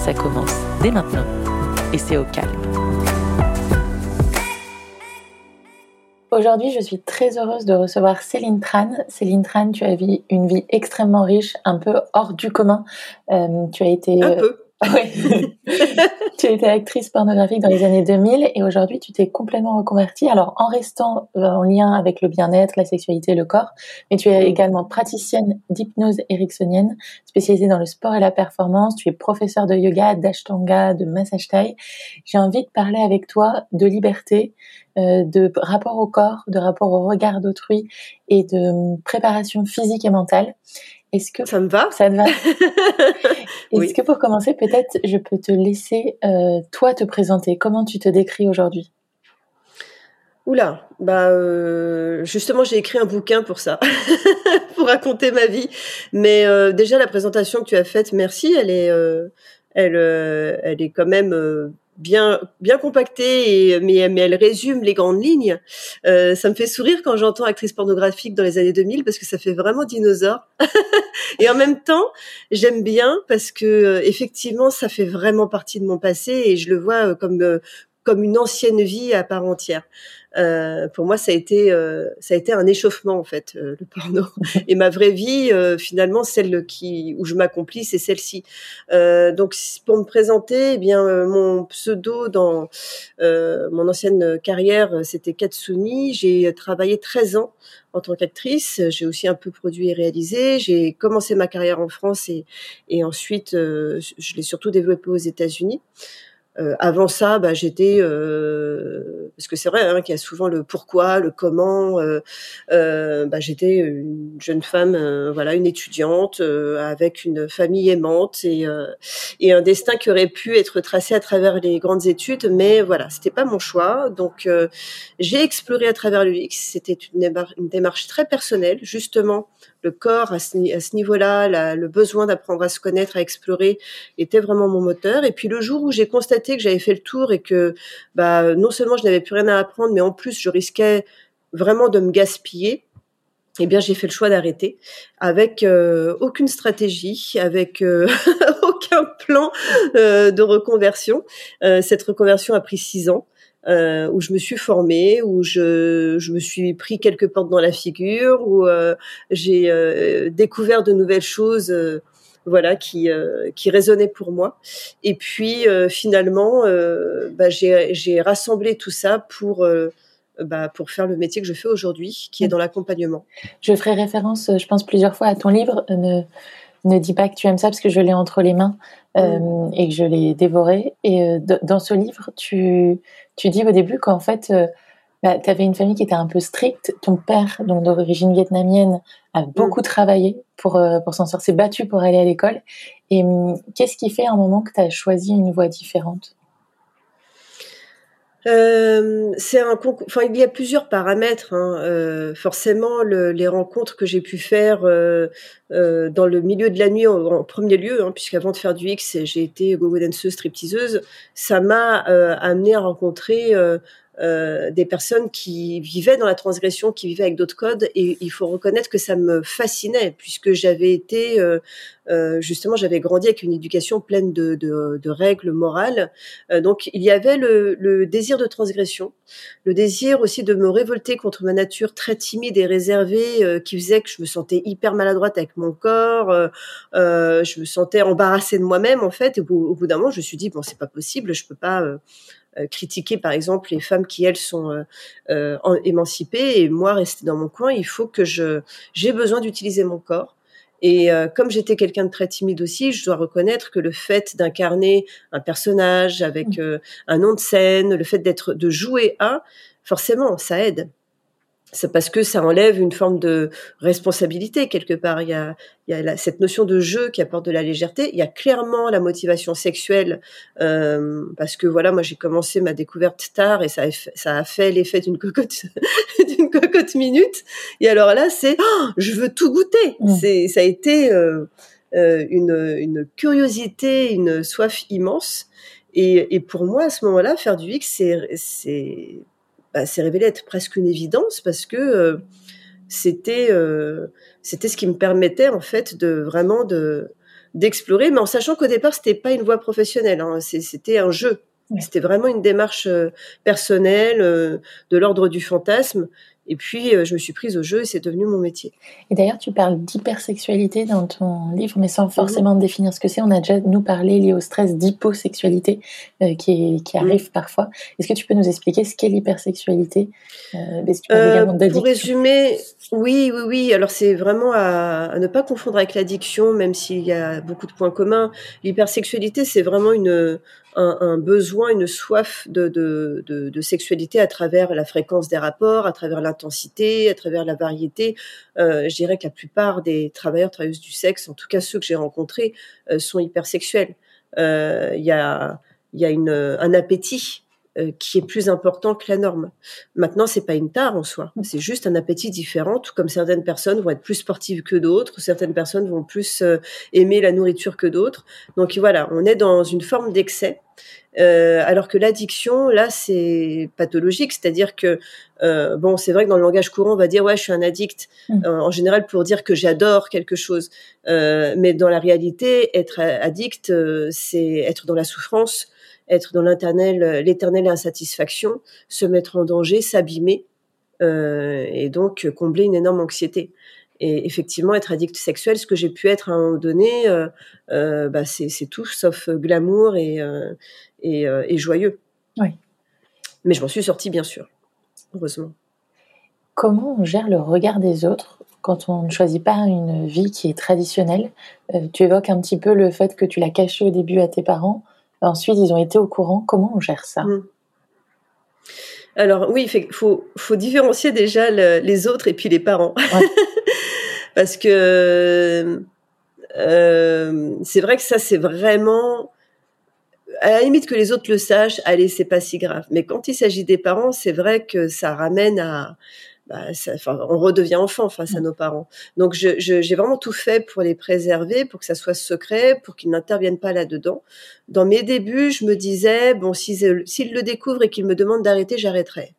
Ça commence dès maintenant et c'est au calme. Aujourd'hui, je suis très heureuse de recevoir Céline Tran. Céline Tran, tu as vu une vie extrêmement riche, un peu hors du commun. Euh, tu as été un peu. Oui. tu étais actrice pornographique dans les années 2000 et aujourd'hui tu t'es complètement reconvertie. Alors en restant euh, en lien avec le bien-être, la sexualité, le corps, mais tu es également praticienne d'hypnose ericksonienne, spécialisée dans le sport et la performance. Tu es professeur de yoga, d'ashtanga, de massage thai. J'ai envie de parler avec toi de liberté, euh, de rapport au corps, de rapport au regard d'autrui et de hum, préparation physique et mentale. Est-ce que ça me va? Ça te va? Est-ce que pour commencer, peut-être, je peux te laisser euh, toi te présenter? Comment tu te décris aujourd'hui? Oula, bah euh, justement j'ai écrit un bouquin pour ça, pour raconter ma vie. Mais euh, déjà la présentation que tu as faite, merci, elle est, elle, elle est quand même bien bien compactée et mais mais elle résume les grandes lignes. Euh, ça me fait sourire quand j'entends actrice pornographique dans les années 2000 parce que ça fait vraiment dinosaure. et en même temps, j'aime bien parce que euh, effectivement, ça fait vraiment partie de mon passé et je le vois euh, comme comme une ancienne vie à part entière. Euh, pour moi, ça a été euh, ça a été un échauffement en fait euh, le porno. Et ma vraie vie, finalement, celle qui où je m'accomplis, c'est celle-ci. donc, pour me présenter, eh bien, mon pseudo dans mon ancienne carrière, c'était Katsuni. J'ai travaillé 13 ans en tant qu'actrice. J'ai aussi un peu produit et réalisé. J'ai commencé ma carrière en France et, et ensuite, je l'ai surtout développée aux États-Unis. Euh, avant ça, bah, j'étais euh, parce que c'est vrai hein, qu'il y a souvent le pourquoi, le comment. Euh, euh bah, j'étais une jeune femme, euh, voilà, une étudiante avec une famille aimante et, et un destin qui aurait pu être tracé à travers les grandes études, mais voilà, c'était pas mon choix. Donc j'ai exploré à travers l'UX. C'était une démarche très personnelle, justement le corps à ce, niveau-là, le besoin d'apprendre à se connaître, à explorer, était vraiment mon moteur. Et puis le jour où j'ai constaté que j'avais fait le tour et que bah, non seulement je n'avais plus rien à apprendre, mais en plus je risquais vraiment de me gaspiller, eh bien j'ai fait le choix d'arrêter avec euh, aucune stratégie, avec euh, aucun plan euh, de reconversion. cette reconversion a pris six ans euh, où je me suis formée, où je, je, me suis pris quelques portes dans la figure, où euh, j'ai euh, découvert de nouvelles choses. Euh, voilà qui qui résonnaient pour moi et puis finalement bah, j'ai rassemblé tout ça pour bah, pour faire le métier que je fais aujourd'hui, qui est dans l'accompagnement. Je ferai référence, je pense, plusieurs fois à ton livre. Ne, ne dis pas que tu aimes ça parce que je l'ai entre les mains euh, mm. et que je l'ai dévoré. Et euh, dans ce livre, tu, tu dis au début qu'en fait, euh, bah, tu avais une famille qui était un peu stricte. Ton père, donc d'origine vietnamienne, a mm. beaucoup travaillé pour, pour s'en sortir, s'est battu pour aller à l'école. Et hum, qu'est-ce qui fait à un moment que tu as choisi une voie différente? Euh, c'est un enfin il y a plusieurs paramètres. Hein. Euh, forcément, le, les rencontres que j'ai pu faire euh, euh, dans le milieu de la nuit en, premier lieu, hein, puisqu'avant de faire du X, j'ai été gogo danseuse, stripteaseuse, ça m'a euh, amené à rencontrer euh, des personnes qui vivaient dans la transgression, qui vivaient avec d'autres codes. Et il faut reconnaître que ça me fascinait, puisque j'avais été, euh, euh justement, j'avais grandi avec une éducation pleine de, de, de règles morales. Euh, donc, il y avait le, le, désir de transgression, le désir aussi de me révolter contre ma nature très timide et réservée, qui faisait que je me sentais hyper maladroite avec mon corps. je me sentais embarrassée de moi-même, en fait. Et au, bout d'un moment, je me suis dit, bon, c'est pas possible, je peux pas euh, critiquer par exemple les femmes qui elles sont euh, euh, émancipées et moi rester dans mon coin il faut que je j'ai besoin d'utiliser mon corps et comme j'étais quelqu'un de très timide aussi, je dois reconnaître que le fait d'incarner un personnage avec mmh. un nom de scène, le fait d'être de jouer à, forcément, ça aide. C'est parce que ça enlève une forme de responsabilité quelque part. Il y a, il y a cette notion de jeu qui apporte de la légèreté. Il y a clairement la motivation sexuelle euh, parce que voilà, moi j'ai commencé ma découverte tard et ça a, ça a fait l'effet d'une cocotte, d'une cocotte minute. Et alors là, c'est oh, je veux tout goûter. Mmh. C'est ça a été euh, euh, une, une curiosité, une soif immense. Et, et pour moi, à ce moment-là, faire du X, c'est bah, s'est révélé être presque une évidence parce que euh, c'était euh, c'était ce qui me permettait en fait de vraiment de d'explorer, mais en sachant qu'au départ c'était pas une voie professionnelle, hein, c'était un jeu, c'était vraiment une démarche euh, personnelle de l'ordre du fantasme et puis, euh, je me suis prise au jeu et c'est devenu mon métier. Et d'ailleurs, tu parles d'hypersexualité dans ton livre, mais sans forcément mhm. définir ce que c'est. On a déjà nous parlé lié au stress d'hyposexualité euh, qui, qui, arrive mhm. parfois. Est-ce que tu peux nous expliquer ce qu'est l'hypersexualité euh, Pour résumer, oui, oui, oui. Alors, c'est vraiment à, à, ne pas confondre avec l'addiction, même s'il y a beaucoup de points communs. L'hypersexualité, c'est vraiment une, un, un, besoin, une soif de, de, de, de, sexualité à travers la fréquence des rapports, à travers l'intensité, à travers la variété. Euh, je dirais que la plupart des travailleurs, travailleuses du sexe, en tout cas ceux que j'ai rencontrés, euh, sont hypersexuels. Euh, il y a, y a une, un appétit euh, qui est plus important que la norme. Maintenant, c'est pas une tare en soi, c'est juste un appétit différent. Tout comme certaines personnes vont être plus sportives que d'autres, certaines personnes vont plus euh, aimer la nourriture que d'autres. Donc voilà, on est dans une forme d'excès. Euh, alors que l'addiction, là, c'est pathologique, c'est-à-dire que euh, bon, c'est vrai que dans le langage courant, on va dire ouais, je suis un addict mmh. en général pour dire que j'adore quelque chose, mais dans la réalité, être addict, c'est être dans la souffrance, être dans l'éternelle, l'éternelle insatisfaction, se mettre en danger, s'abîmer, euh, et donc combler une énorme anxiété. Et effectivement, être addict sexuel, ce que j'ai pu être à un moment donné, euh, euh, bah c'est, tout sauf glamour et, euh, et, euh, et, joyeux. Oui. Mais je m'en suis sortie, bien sûr, heureusement. Comment on gère le regard des autres quand on ne choisit pas une vie qui est traditionnelle? Tu évoques un petit peu le fait que tu l'as caché au début à tes parents. Ensuite, ils ont été au courant. Comment on gère ça? Mmh. Alors oui, il faut, faut différencier déjà les autres et puis les parents. Parce que euh, c'est vrai que ça, c'est vraiment... À la limite que les autres le sachent, allez, c'est pas si grave. Mais quand il s'agit des parents, c'est vrai que ça ramène à, bah, ça, on redevient enfant face à mm. nos parents. Donc j'ai je, vraiment tout fait pour les préserver, pour que ça soit secret, pour qu'ils n'interviennent pas là-dedans. Dans mes débuts, je me disais bon, s'ils le découvrent et qu'ils me demandent d'arrêter, j'arrêterai.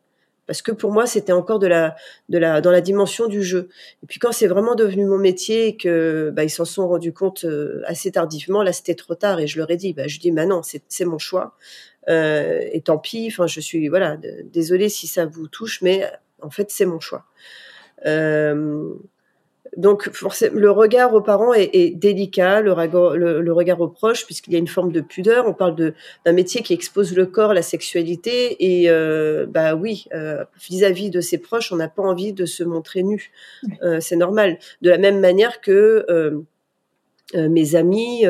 Parce que pour moi, c'était encore de la, de la, dans la dimension du jeu. Et puis quand c'est vraiment devenu mon métier et que bah, ils s'en sont rendus compte euh, assez tardivement, là c'était trop tard et je leur ai dit, bah, je dis, bah non, c'est mon choix. Euh, et tant pis. Enfin, je suis voilà, désolée si ça vous touche, mais en fait, c'est mon choix. Euh, donc, le regard aux parents est, délicat, le, le, regard aux proches, puisqu'il y a une forme de pudeur. On parle d'un métier qui expose le corps, la sexualité, et euh, bah oui, euh, vis-à-vis de ses proches, on n'a pas envie de se montrer nu. c'est normal. De la même manière que mes amis,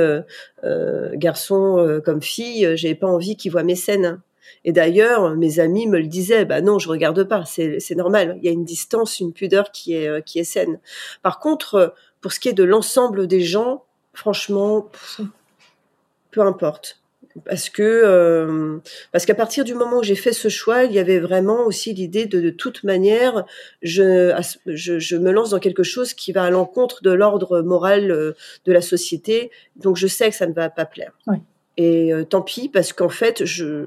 garçons comme filles, j'ai pas envie qu'ils voient mes scènes. Et d'ailleurs, mes amis me le disaient, bah non, je regarde pas, c'est normal. Il y a une distance, une pudeur qui est euh, qui est saine. Par contre, pour ce qui est de l'ensemble des gens, franchement, peu importe. Parce que euh, parce qu'à partir du moment où j'ai fait ce choix, il y avait vraiment aussi l'idée de de toute manière, je, je, je me lance dans quelque chose qui va à l'encontre de l'ordre moral euh, de la société, donc je sais que ça ne va pas plaire. Oui. Et euh, tant pis, parce qu'en fait, je,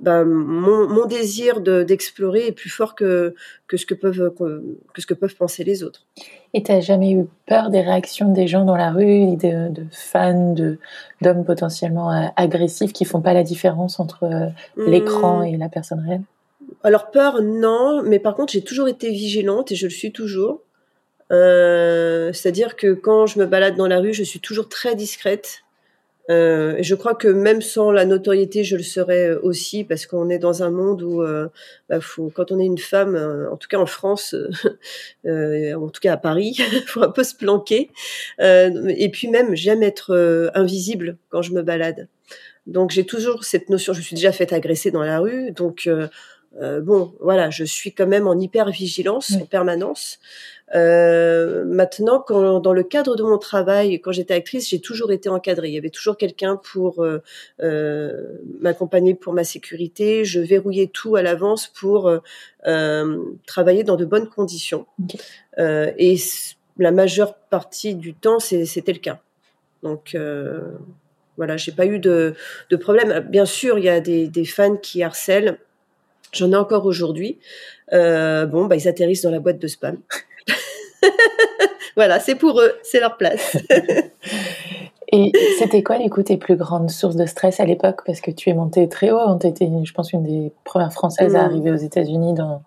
ben, mon, mon, désir d'explorer est plus fort que, que, ce que, peuvent, que ce que peuvent penser les autres. Et tu n'as jamais eu peur des réactions des gens dans la rue, de, de fans, d'hommes potentiellement euh, agressifs qui font pas la différence entre euh, l'écran mmh. et la personne réelle? Alors peur, non, mais par contre, j'ai toujours été vigilante et je le suis toujours. Euh, C'est-à-dire que quand je me balade dans la rue, je suis toujours très discrète. Euh, je crois que même sans la notoriété, je le serais euh, aussi parce qu'on est dans un monde où, euh, bah, faut, quand on est une femme, euh, en tout cas en France, euh, en tout cas à Paris, faut un peu se planquer. et puis même, j'aime être invisible quand je me balade. Donc j'ai toujours cette notion. Je me suis déjà fait agresser dans la rue, donc bon, voilà, je suis quand même en hyper vigilance en permanence. Euh, maintenant, quand, dans le cadre de mon travail, quand j'étais actrice, j'ai toujours été encadrée. Il y avait toujours quelqu'un pour euh, euh, m'accompagner pour ma sécurité. Je verrouillais tout à l'avance pour euh, travailler dans de bonnes conditions. Euh, et la majeure partie du temps, c'était le cas. Donc voilà, j'ai pas eu de, de, problème. Bien sûr, il y a des, des fans qui harcèlent. J'en ai encore aujourd'hui. Euh, bon, bah, ils atterrissent dans la boîte de spam. voilà, c'est pour eux, c'est leur place. Et c'était quoi, les tes plus grandes sources de stress à l'époque? Parce que tu es montée très haut, tu étais, je pense, une des premières Françaises à mm. arriver aux États-Unis dans,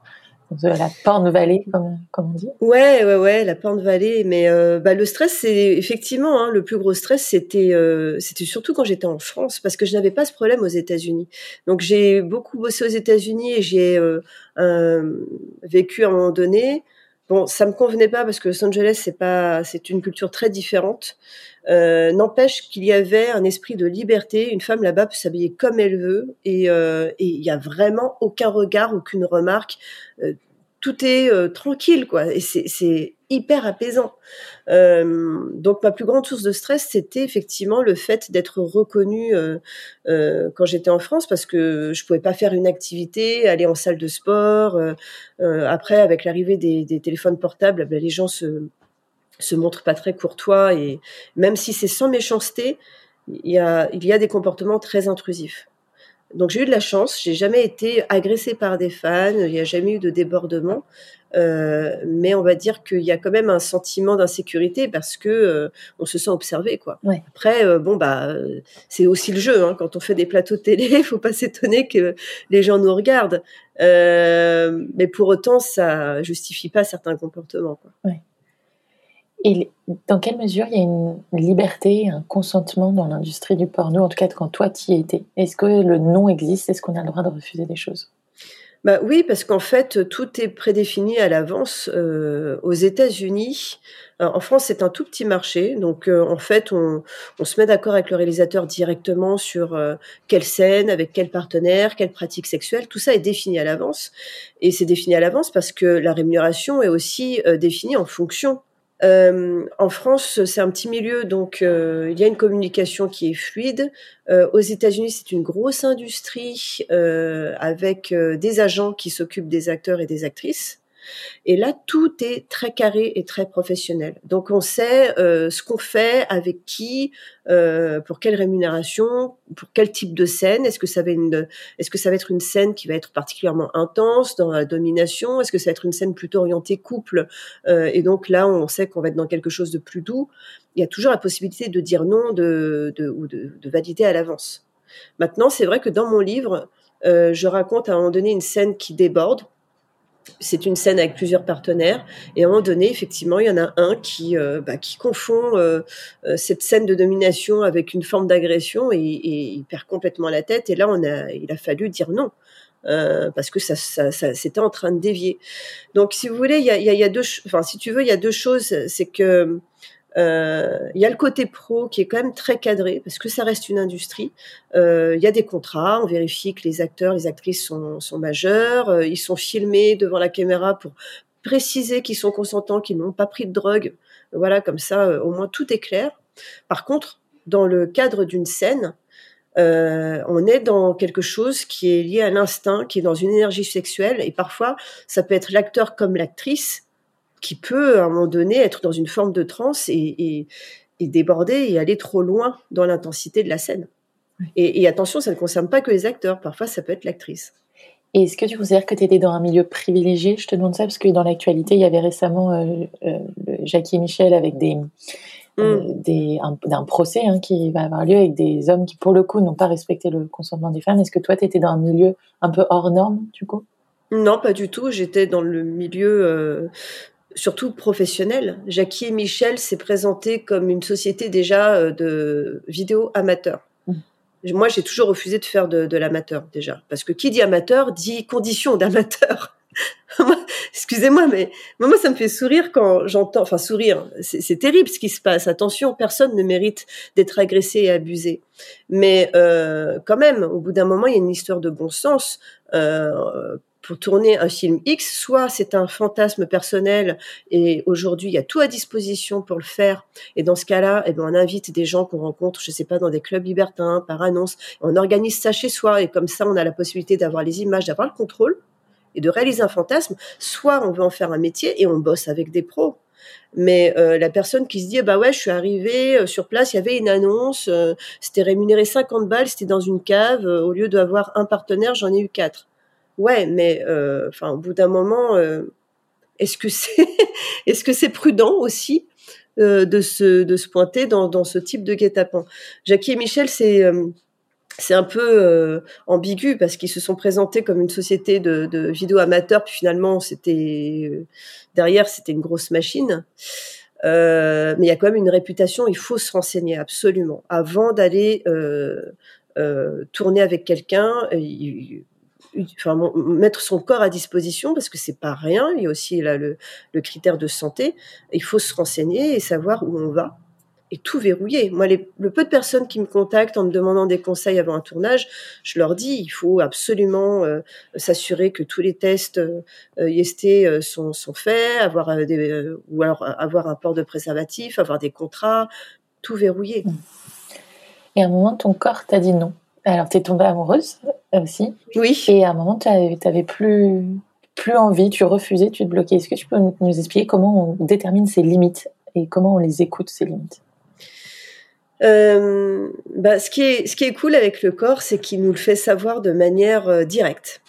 la Porn Valley, comme, comme, on dit. Ouais, ouais, ouais, la Porn Valley. Mais euh, bah, le stress, c'est effectivement hein, le plus gros stress, c'était euh, c'était surtout quand j'étais en France, parce que je n'avais pas ce problème aux États-Unis. Donc j'ai beaucoup bossé aux États-Unis et j'ai euh, vécu à un moment donné Bon, ça me convenait pas parce que Los Angeles c'est pas, c'est une culture très différente. Euh, N'empêche qu'il y avait un esprit de liberté. Une femme là-bas peut s'habiller comme elle veut et euh, il y a vraiment aucun regard, aucune remarque. Euh, tout est euh, tranquille, quoi. Et c'est hyper apaisant. Euh, donc ma plus grande source de stress, c'était effectivement le fait d'être reconnue euh, quand j'étais en France, parce que je pouvais pas faire une activité, aller en salle de sport. après, avec l'arrivée des, des, téléphones portables, ben, les gens se se montrent pas très courtois et même si c'est sans méchanceté, il y a il y a des comportements très intrusifs. Donc j'ai eu de la chance, j'ai jamais été agressée par des fans, il n'y a jamais eu de débordement, euh, mais on va dire qu'il y a quand même un sentiment d'insécurité parce que euh, on se sent observé quoi. Après euh, bon bah c'est aussi le jeu hein. quand on fait des plateaux de télé, il faut pas s'étonner que les gens nous regardent, mais pour autant ça justifie pas certains comportements quoi. Et dans quelle mesure il y a une liberté, un consentement dans l'industrie du porno, en tout cas quand toi tu y étais? Est-ce que le non existe? Est-ce qu'on a le droit de refuser des choses? Bah oui, parce qu'en fait, tout est prédéfini à l'avance. Euh, aux États-Unis, euh, en France, c'est un tout petit marché, donc euh, en fait, on, se met d'accord avec le réalisateur directement sur quelle scène, avec quel partenaire, quelle pratique sexuelle. Tout ça est défini à l'avance, et c'est défini à l'avance parce que la rémunération est aussi définie en fonction euh, en France, c'est un petit milieu, donc euh, il y a une communication qui est fluide. Euh, aux États-Unis, c'est une grosse industrie avec des agents qui s'occupent des acteurs et des actrices. Et là, tout est très carré et très professionnel. Donc, on sait euh, ce qu'on fait, avec qui, euh, pour quelle rémunération, pour quel type de scène. Est-ce que ça va être une scène qui va être particulièrement intense dans la domination? Est-ce que ça va être une scène plutôt orientée couple? Euh, Et donc là, on sait qu'on va être dans quelque chose de plus doux. Il y a toujours la possibilité de dire non, de, ou de, de valider à l'avance. Maintenant, c'est vrai que dans mon livre, je raconte à un moment donné une scène qui déborde c'est une scène avec plusieurs partenaires. Et à un moment donné effectivement il y en a un qui euh, bah, qui confond euh, euh, cette scène de domination avec une forme d'agression et, il perd complètement la tête. Et là on a il a fallu dire non parce que ça, ça, c'était en train de dévier. Donc si vous voulez il y a, y a deux enfin si tu veux il y a deux choses. C'est que euh, il y a le côté pro qui est quand même très cadré parce que ça reste une industrie. Euh, il y a des contrats, on vérifie que les acteurs, les actrices sont, majeurs, euh, ils sont filmés devant la caméra pour préciser qu'ils sont consentants, qu'ils n'ont pas pris de drogue. Voilà, comme ça, au moins tout est clair. Par contre, dans le cadre d'une scène, on est dans quelque chose qui est lié à l'instinct, qui est dans une énergie sexuelle, et parfois ça peut être l'acteur comme l'actrice qui peut à un moment donné être dans une forme de transe et, déborder et aller trop loin dans l'intensité de la scène. Et, attention, ça ne concerne pas que les acteurs, parfois ça peut être l'actrice. Et est-ce que tu considères que tu étais dans un milieu privilégié? Je te demande ça parce que dans l'actualité, il y avait récemment euh, euh, Jackie et Michel avec des, euh, mm. des un, procès hein, qui va avoir lieu avec des hommes qui, pour le coup, n'ont pas respecté le consentement des femmes. Est-ce que toi, tu étais dans un milieu un peu hors norme, du coup? Non, pas du tout. J'étais dans le milieu surtout professionnel. Jackie et Michel s'est présenté comme une société déjà euh, de vidéo amateur. Mmh. Moi, j'ai toujours refusé de faire de, de l'amateur déjà, parce que qui dit amateur dit condition d'amateur. Excusez-moi, mais moi, ça me fait sourire quand j'entends, enfin sourire, c'est terrible ce qui se passe. Attention, personne ne mérite d'être agressé et abusé. Mais euh, quand même, au bout d'un moment, il y a une histoire de bon sens. Euh, pour tourner un film X, soit c'est un fantasme personnel et aujourd'hui il y a tout à disposition pour le faire. Et dans ce cas-là, eh ben, on invite des gens qu'on rencontre, je sais pas, dans des clubs libertins, par annonce. On organise ça chez soi et comme ça on a la possibilité d'avoir les images, d'avoir le contrôle et de réaliser un fantasme. Soit on veut en faire un métier et on bosse avec des pros. Mais euh, la personne qui se dit bah ouais, je suis arrivée euh, sur place, il y avait une annonce, euh, c'était rémunéré 50 balles, c'était dans une cave, au lieu d'avoir un partenaire, j'en ai eu quatre. Ouais, mais enfin au bout d'un moment, est-ce que c'est est-ce que c'est prudent aussi de se de se pointer dans dans ce type de guet-apens? Jackie et Michel, c'est c'est un peu euh, ambigu parce qu'ils se sont présentés comme une société de, de vidéo amateurs, puis finalement c'était euh, derrière c'était une grosse machine. Euh, mais il y a quand même une réputation. Il faut se renseigner absolument avant d'aller euh, euh tourner avec quelqu'un. Mettre son corps à disposition parce que c'est pas rien. Il y a aussi là le, critère de santé. Il faut se renseigner et savoir où on va et tout verrouillé. Moi, les, le peu de personnes qui me contactent en me demandant des conseils avant un tournage, je leur dis il faut absolument euh, s'assurer que tous les tests euh, IST euh, sont, sont, faits, avoir ou alors avoir un port de préservatif, avoir des contrats, tout verrouillé. Et à un moment, ton corps t'a dit non. Alors, tu es tombée amoureuse aussi. Oui. Et à un moment, tu n'avais plus, plus envie, tu refusais, tu te bloquais. Est-ce que tu peux nous expliquer comment on détermine ses limites et comment on les écoute, ces limites? Euh, bah, ce qui est ce qui est cool avec le corps, c'est qu'il nous le fait savoir de manière euh, directe.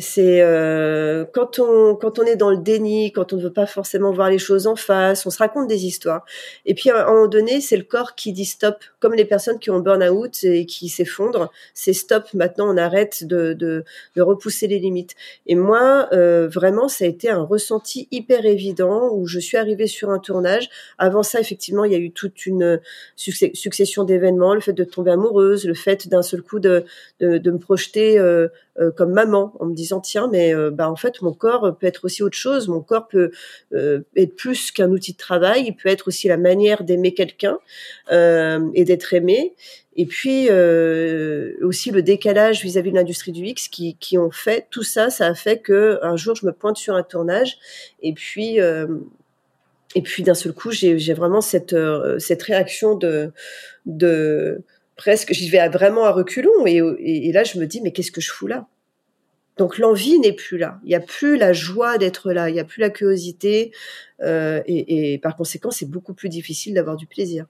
C'est euh, quand on quand on est dans le déni, quand on ne veut pas forcément voir les choses en face, on se raconte des histoires. Et puis à un moment donné, c'est le corps qui dit stop, comme les personnes qui ont burn-out et qui s'effondrent. C'est stop. Maintenant, on arrête de, de, de repousser les limites. Et moi, euh, vraiment, ça a été un ressenti hyper évident où je suis arrivée sur un tournage. Avant ça, effectivement, il y a eu toute une succession d'événements, le fait de tomber amoureuse, le fait d'un seul coup de, de, de me projeter euh, euh, comme maman en me disant tiens mais euh, bah en fait mon corps peut être aussi autre chose. Mon corps peut euh, être plus qu'un outil de travail. Il peut être aussi la manière d'aimer quelqu'un et d'être aimé. Et puis aussi le décalage vis-à-vis de l'industrie du X qui, qui ont fait tout ça ça a fait que un jour je me pointe sur un tournage. Et puis et puis d'un seul coup j'ai vraiment cette cette réaction de de presque, j'y vais vraiment à reculons et, là je me dis mais qu'est-ce que je fous là? Donc l'envie n'est plus là, il n'y a plus la joie d'être là, il n'y a plus la curiosité euh, et, par conséquent c'est beaucoup plus difficile d'avoir du plaisir.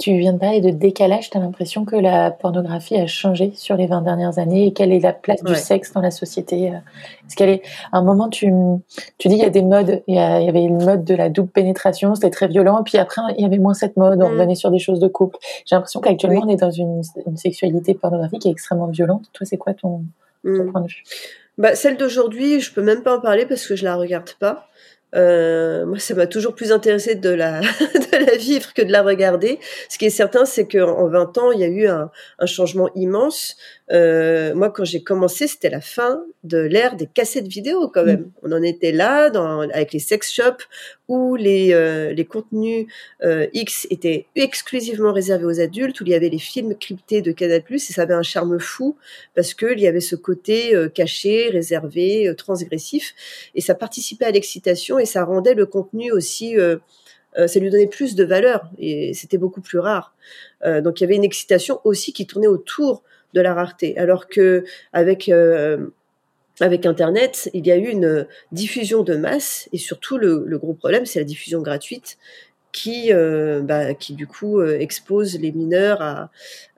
Tu viens de parler de décalage, tu as l'impression que la pornographie a changé sur les 20 dernières années et quelle est la place du sexe dans la société euh? Est-ce qu'elle est, à un moment, tu, tu dis il y a des modes, il y, a, il y avait une mode de la double pénétration, c'était très violent, puis après il y avait moins cette mode, on mm. revenait sur des choses de couple. J'ai l'impression qu'actuellement on est dans une, une, sexualité pornographique qui est extrêmement violente. Toi, c'est quoi ton, ton mm. point de vue? Bah, celle d'aujourd'hui, je peux même pas en parler parce que je la regarde pas. Euh, moi, ça m'a toujours plus intéressé de la, de la vivre que de la regarder. Ce qui est certain, c'est qu'en 20 ans, il y a eu un, un changement immense. Euh, moi, quand j'ai commencé, c'était la fin de l'ère des cassettes vidéo, quand même. Mm. On en était là, dans, avec les sex shops, où les, euh, les contenus euh, X étaient exclusivement réservés aux adultes, où il y avait les films cryptés de Canal+, et ça avait un charme fou, parce qu'il y avait ce côté euh, caché, réservé, euh, transgressif, et ça participait à l'excitation, et ça rendait le contenu aussi... ça lui donnait plus de valeur et c'était beaucoup plus rare. donc il y avait une excitation aussi qui tournait autour de la rareté. Alors que avec euh, avec Internet, il y a eu une diffusion de masse et surtout le gros problème, c'est la diffusion gratuite qui, euh, bah, qui du coup euh, expose les mineurs à,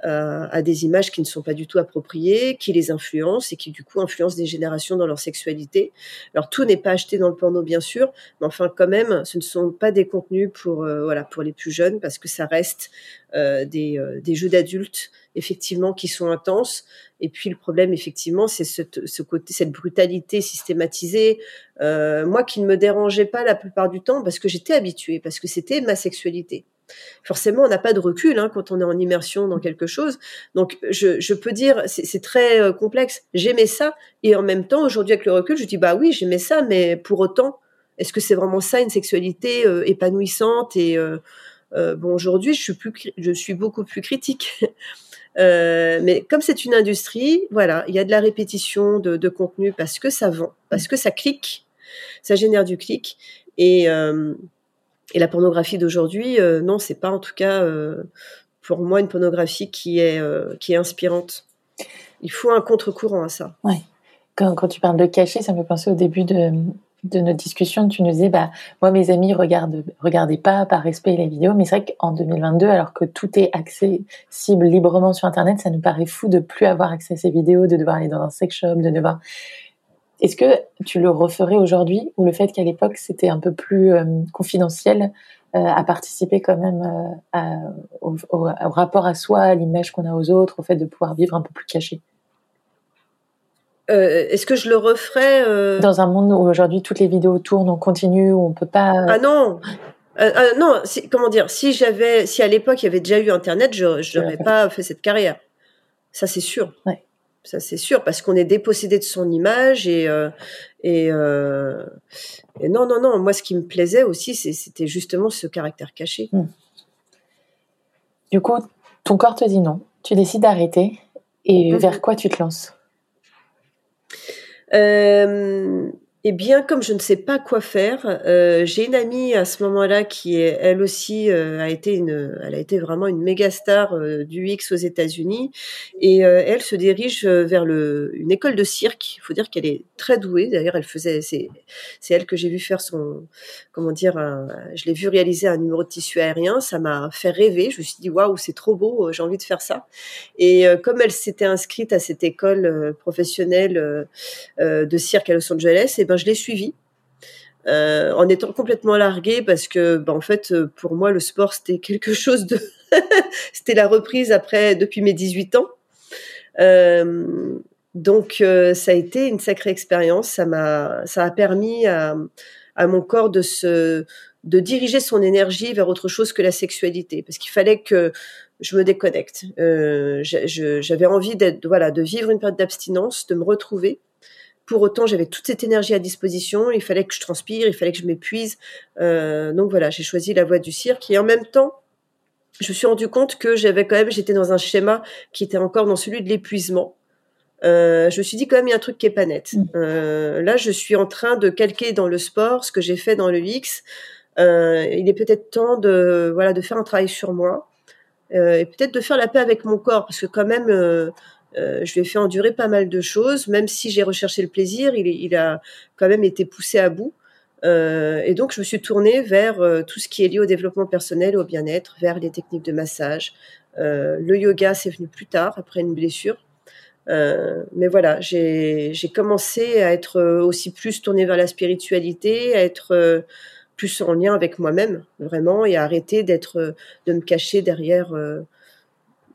à, des images qui ne sont pas du tout appropriées, qui les influencent et qui du coup influencent des générations dans leur sexualité. Alors tout n'est pas acheté dans le porno bien sûr, mais enfin quand même, ce ne sont pas des contenus pour euh, voilà pour les plus jeunes parce que ça reste des, des jeux d'adultes effectivement qui sont intenses. Et puis le problème effectivement, c'est ce, côté, cette brutalité systématisée, euh, moi qui ne me dérangeait pas la plupart du temps parce que j'étais habituée, parce que c'était ma sexualité. Forcément, on n'a pas de recul hein, quand on est en immersion dans quelque chose. Donc, je, je peux dire, c'est très euh, complexe. J'aimais ça, et en même temps, aujourd'hui avec le recul, je dis bah oui, j'aimais ça, mais pour autant, est-ce que c'est vraiment ça une sexualité euh, épanouissante et bon, aujourd'hui, je je suis beaucoup plus critique. mais comme c'est une industrie, voilà, il y a de la répétition de, contenu parce que ça vend, parce que ça clique, ça génère du clic. Et, et la pornographie d'aujourd'hui, non, c'est pas en tout cas pour moi une pornographie qui est, qui est inspirante. Il faut un contre-courant à ça. Ouais. Quand, quand, tu parles de cacher, ça me fait penser au début de, de notre discussion, tu nous disais, bah, moi, mes amis regardent, regardaient pas par respect les vidéos, mais c'est vrai qu'en 2022, alors que tout est accessible librement sur Internet, ça nous paraît fou de plus avoir accès à ces vidéos, de devoir aller dans un sex shop, de devoir. Est-ce que tu le referais aujourd'hui, ou le fait qu'à l'époque, c'était un peu plus euh, confidentiel, euh, à participer quand même euh, au, rapport à soi, à l'image qu'on a aux autres, au fait de pouvoir vivre un peu plus caché? Euh, Est-ce que je le referais euh Dans un monde où aujourd'hui toutes les vidéos tournent en continu, où on peut pas. Ah non euh, Non, comment dire Si j'avais, si à l'époque il y avait déjà eu Internet, je n'aurais pas fait cette carrière. Ça c'est sûr. Ouais. Ça c'est sûr parce qu'on est dépossédé de son image et et, et, non non non. Moi ce qui me plaisait aussi c'était justement ce caractère caché. Hmm. Du coup, ton corps te dit non. Tu décides d'arrêter et mmh vers quoi tu te lances? Euh, eh bien, comme je ne sais pas quoi faire, euh, j'ai une amie à ce moment-là qui elle aussi, euh, a été une, elle a été vraiment une méga star euh, du X aux États-Unis, et elle se dirige vers le, une école de cirque. Il faut dire qu'elle est très douée. D'ailleurs, elle faisait, c'est, c'est elle que j'ai vu faire son, comment dire, je l'ai vu réaliser un numéro de tissu aérien. Ça m'a fait rêver. Je me suis dit waouh, c'est trop beau, j'ai envie de faire ça. Et comme elle s'était inscrite à cette école professionnelle de cirque à Los Angeles, et ben, je l'ai suivi. Euh, en étant complètement larguée parce que ben, en fait pour moi le sport c'était quelque chose de c'était la reprise après depuis mes 18 ans. Euh, donc euh, ça a été une sacrée expérience. Ça m'a ça a permis à, à, mon corps de se de diriger son énergie vers autre chose que la sexualité. Parce qu'il fallait que je me déconnecte. J'avais envie d'être voilà de vivre une période d'abstinence de me retrouver pour autant, j'avais toute cette énergie à disposition. Il fallait que je transpire, il fallait que je m'épuise. Euh, donc voilà, j'ai choisi la voie du cirque. Et en même temps, je me suis rendu compte que j'avais quand même, j'étais dans un schéma qui était encore dans celui de l'épuisement. Euh, je me suis dit quand même il y a un truc qui est pas net. Mm. Euh, là, je suis en train de calquer dans le sport ce que j'ai fait dans le X. Euh, il est peut-être temps de voilà de faire un travail sur moi et peut-être de faire la paix avec mon corps parce que quand même euh, je lui ai fait endurer pas mal de choses, même si j'ai recherché le plaisir, il, a quand même été poussé à bout. Euh, et donc, je me suis tournée vers euh, tout ce qui est lié au développement personnel, au bien-être, vers les techniques de massage. Le yoga, c'est venu plus tard, après une blessure. Mais voilà, j'ai commencé à être aussi plus tournée vers la spiritualité, à être plus en lien avec moi-même, vraiment, et à arrêter d'être, de me cacher derrière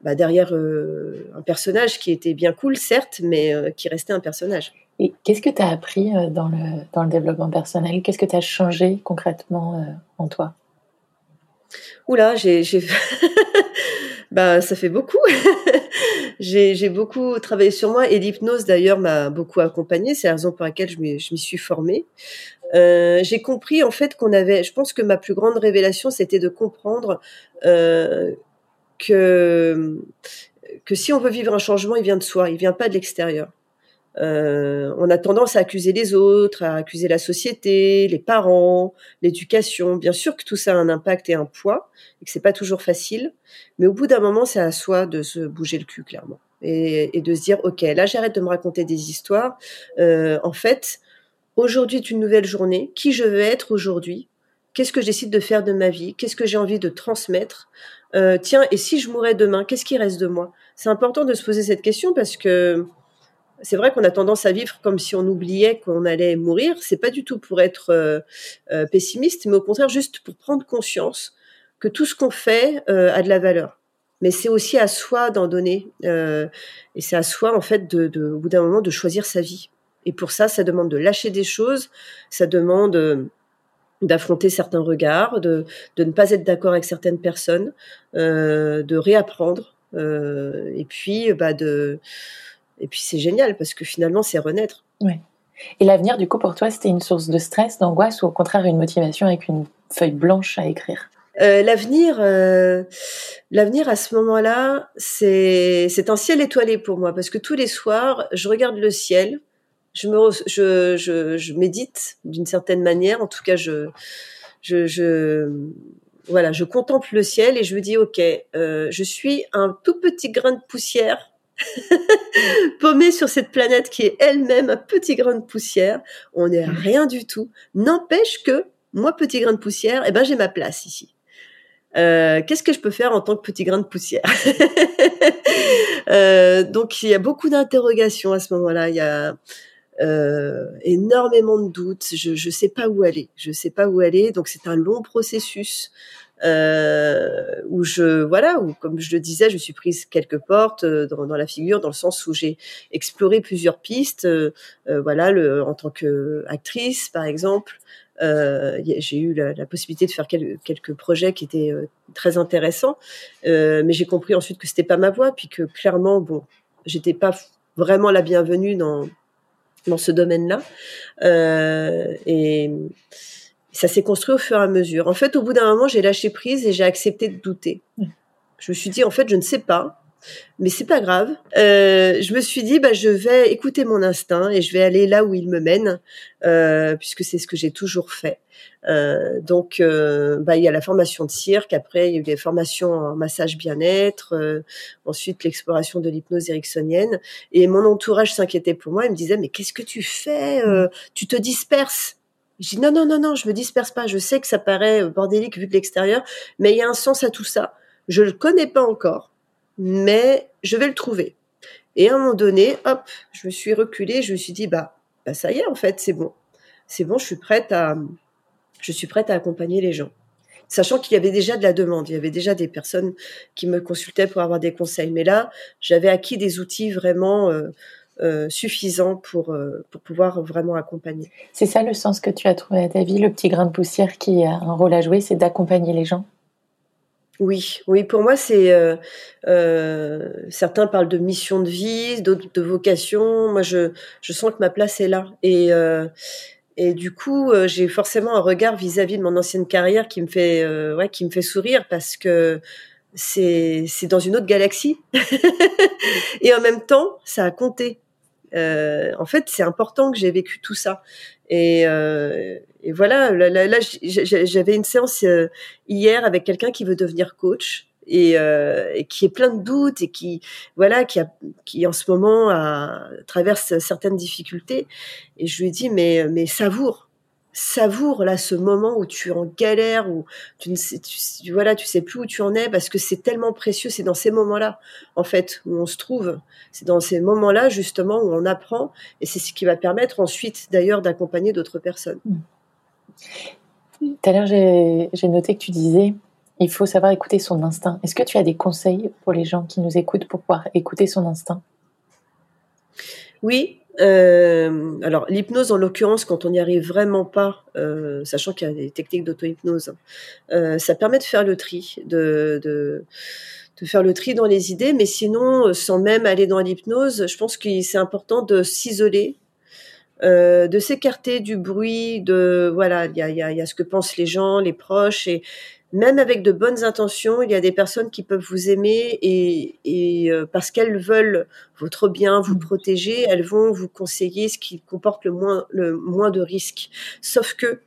bah, derrière euh, un personnage qui était bien cool, certes, mais euh, qui restait un personnage. Et qu'est-ce que tu as appris euh, dans, le, dans le développement personnel? Qu'est-ce que tu as changé concrètement en toi? Oula, j'ai. bah, ça fait beaucoup. j'ai beaucoup travaillé sur moi et l'hypnose d'ailleurs m'a beaucoup accompagnée. C'est la raison pour laquelle je m'y suis formée. Euh, j'ai compris en fait qu'on avait. Je pense que ma plus grande révélation, c'était de comprendre euh, que que si on veut vivre un changement, il vient de soi, il vient pas de l'extérieur. Euh, on a tendance à accuser les autres, à accuser la société, les parents, l'éducation. Bien sûr que tout ça a un impact et un poids, et que c'est pas toujours facile. Mais au bout d'un moment, c'est à soi de se bouger le cul, clairement, et, et de se dire, ok, là, j'arrête de me raconter des histoires. Euh, en fait, aujourd'hui est une nouvelle journée. Qui je veux être aujourd'hui? Qu'est-ce que je décide de faire de ma vie? Qu'est-ce que j'ai envie de transmettre? Euh, tiens, et si je mourais demain, qu'est-ce qui reste de moi? C'est important de se poser cette question parce que c'est vrai qu'on a tendance à vivre comme si on oubliait qu'on allait mourir. C'est pas du tout pour être euh, euh, pessimiste, mais au contraire juste pour prendre conscience que tout ce qu'on fait a de la valeur. Mais c'est aussi à soi d'en donner, et c'est à soi en fait de, au bout d'un moment de choisir sa vie. Et pour ça, ça demande de lâcher des choses, ça demande d'affronter certains regards, de, de, ne pas être d'accord avec certaines personnes, euh, de réapprendre, euh, et puis bah de, et puis c'est génial parce que finalement c'est renaître. Ouais. Et l'avenir du coup pour toi c'était une source de stress, d'angoisse ou au contraire une motivation avec une feuille blanche à écrire? L'avenir, l'avenir à ce moment-là, c'est c'est un ciel étoilé pour moi parce que tous les soirs, je regarde le ciel, je me je, je, je médite d'une certaine manière, en tout cas je je, je voilà, je contemple le ciel et je me dis ok, euh, je suis un tout petit grain de poussière paumé sur cette planète qui est elle-même un petit grain de poussière. On n'est rien du tout. N'empêche que moi, petit grain de poussière, eh ben j'ai ma place ici. Euh, qu'est-ce que je peux faire en tant que petit grain de poussière euh, Donc il y a beaucoup d'interrogations à ce moment-là. Il y a euh, énormément de doutes. Je ne sais pas où aller. Je sais pas où aller. Donc c'est un long processus euh, où je voilà où comme je le disais, je suis prise quelques portes euh, dans, dans la figure, dans le sens où j'ai exploré plusieurs pistes. Euh, euh voilà, le, en tant que actrice par exemple. Euh, j'ai eu la, possibilité de faire quelques, quelques projets qui étaient très intéressants, mais j'ai compris ensuite que c'était pas ma voie, puis que clairement, bon, j'étais pas vraiment la bienvenue dans dans ce domaine-là. Euh, et ça s'est construit au fur et à mesure. En fait, au bout d'un moment, j'ai lâché prise et j'ai accepté de douter. Je me suis dit, en fait, je ne sais pas, mais c'est pas grave. Euh, je me suis dit, bah, je vais écouter mon instinct et je vais aller là où il me mène, euh, puisque c'est ce que j'ai toujours fait. Euh, donc, bah, il y a la formation de cirque. Après, il y a eu des formations en massage bien-être. Ensuite, l'exploration de l'hypnose ericksonienne. Et mon entourage s'inquiétait pour moi. Il me disait, mais qu'est-ce que tu fais Tu te disperses? Je dis non, non, non, non, je me disperse pas. Je sais que ça paraît bordélique vu de l'extérieur, mais il y a un sens à tout ça. Je le connais pas encore, mais je vais le trouver. Et à un moment donné, hop, je me suis reculée. Je me suis dit, bah, bah ça y est, en fait, c'est bon. C'est bon, je suis prête à, je suis prête à accompagner les gens. Sachant qu'il y avait déjà de la demande, il y avait déjà des personnes qui me consultaient pour avoir des conseils. Mais là, j'avais acquis des outils vraiment euh, euh, suffisants pour, euh, pour pouvoir vraiment accompagner. C'est ça le sens que tu as trouvé à ta vie, le petit grain de poussière qui a un rôle à jouer, c'est d'accompagner les gens oui, oui, pour moi, c'est euh, euh, certains parlent de mission de vie, d'autres de vocation. Moi, je, je sens que ma place est là. Et, euh, et du coup, j'ai forcément un regard vis-à-vis de mon ancienne carrière qui me fait, ouais, qui me fait sourire parce que c'est dans une autre galaxie. et en même temps, ça a compté. Euh, en fait, c'est important que j'ai vécu tout ça. Et, euh, et voilà, là, là, j'avais une séance euh, hier avec quelqu'un qui veut devenir coach et, euh, et, qui est plein de doutes et qui voilà qui a qui en ce moment a, traverse certaines difficultés et je lui dis mais mais savoure savoure là ce moment où tu es en galère où tu ne sais tu, voilà tu sais plus où tu en es parce que c'est tellement précieux c'est dans ces moments-là en fait où on se trouve c'est dans ces moments-là justement où on apprend et c'est ce qui va permettre ensuite d'ailleurs d'accompagner d'autres personnes. Tout à l'heure j'ai noté que tu disais il faut savoir écouter son instinct. Est-ce que tu as des conseils pour les gens qui nous écoutent pour pouvoir écouter son instinct? Oui. Euh, alors l'hypnose en l'occurrence, quand on n'y arrive vraiment pas, euh, sachant qu'il y a des techniques d'auto-hypnose, euh, ça permet de faire le tri, de, de, de, faire le tri dans les idées, mais sinon, sans même aller dans l'hypnose, je pense que c'est important de s'isoler, de s'écarter du bruit, de voilà, il y a, y, a, y a, ce que pensent les gens, les proches, et même avec de bonnes intentions, il y a des personnes qui peuvent vous aimer et, et euh, parce qu'elles veulent votre bien, vous mmh. protéger, elles vont vous conseiller ce qui comporte le moins, le moins de risques. Sauf que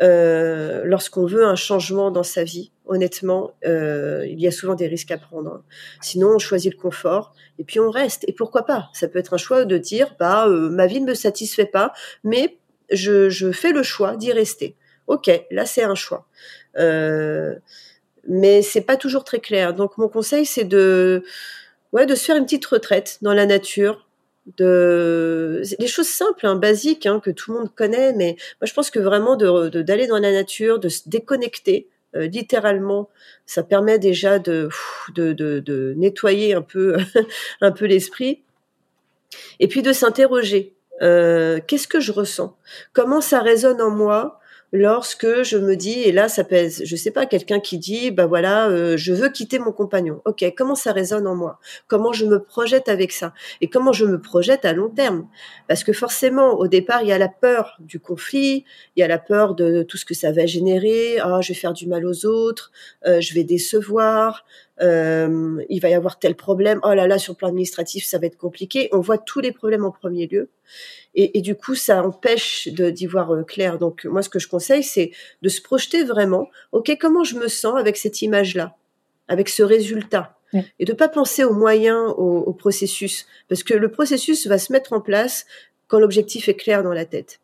euh, lorsqu'on veut un changement dans sa vie, honnêtement, euh, il y a souvent des risques à prendre. Sinon, on choisit le confort et puis on reste. Et pourquoi pas? Ça peut être un choix de dire, bah, euh, ma vie ne me satisfait pas, mais je, je fais le choix d'y rester. Ok, là c'est un choix. Euh, mais c'est pas toujours très clair. Donc mon conseil c'est de ouais de se faire une petite retraite dans la nature, de des choses simples, hein, basiques hein, que tout le monde connaît, mais moi je pense que vraiment de d'aller dans la nature, de se déconnecter. Euh, littéralement, ça permet déjà de, de, de, de nettoyer un peu un peu l'esprit, et puis de s'interroger. Euh, Qu'est-ce que je ressens? Comment ça résonne en moi? Lorsque je me dis et là ça pèse je sais pas quelqu'un qui dit bah voilà euh, je veux quitter mon compagnon. Ok comment ça résonne en moi? Comment je me projette avec ça? Et comment je me projette à long terme? Parce que forcément au départ il y a la peur du conflit il y a la peur de tout ce que ça va générer. Ah je vais faire du mal aux autres euh, je vais décevoir euh, il va y avoir tel problème oh là là sur le plan administratif ça va être compliqué on voit tous les problèmes en premier lieu et, du coup, ça empêche d'y voir euh, clair. Donc, moi, ce que je conseille, c'est de se projeter vraiment. Ok, comment je me sens avec cette image-là, avec ce résultat, et de pas penser aux moyens, au, processus, parce que le processus va se mettre en place quand l'objectif est clair dans la tête.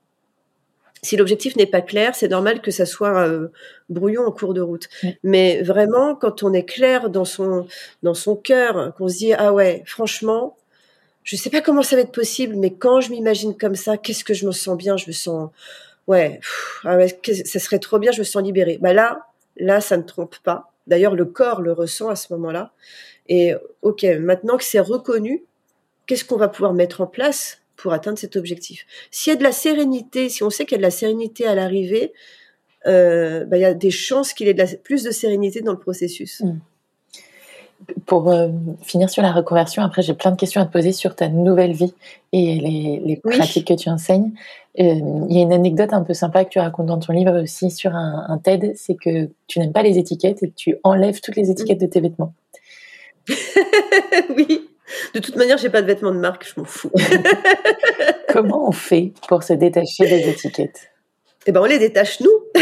Si l'objectif n'est pas clair, c'est normal que ça soit euh, brouillon en cours de route. Mais vraiment, quand on est clair dans son dans son cœur, qu'on se dit ah ouais, franchement, je sais pas comment ça va être possible, mais quand je m'imagine comme ça, qu'est-ce que je me sens bien, je me sens, ouais, ah ça serait trop bien, je me sens libérée. Bah là, là, ça ne trompe pas. D'ailleurs, le corps le ressent à ce moment-là. Et ok, maintenant que c'est reconnu, qu'est-ce qu'on va pouvoir mettre en place pour atteindre cet objectif S'il y a de la sérénité, si on sait qu'il y a de la sérénité à l'arrivée, euh, bah, il y a des chances qu'il y ait de la, plus de sérénité dans le processus. Mmh pour euh, finir sur la reconversion, après j'ai plein de questions à te poser sur ta nouvelle vie et les, pratiques que tu enseignes. Euh, il y a une anecdote un peu sympa que tu racontes dans ton livre aussi sur un, TED, c'est que tu n'aimes pas les étiquettes et que tu enlèves toutes les étiquettes de tes vêtements. oui, de toute manière, j'ai pas de vêtements de marque, je m'en fous. Comment on fait pour se détacher des étiquettes? Eh ben on les détache nous.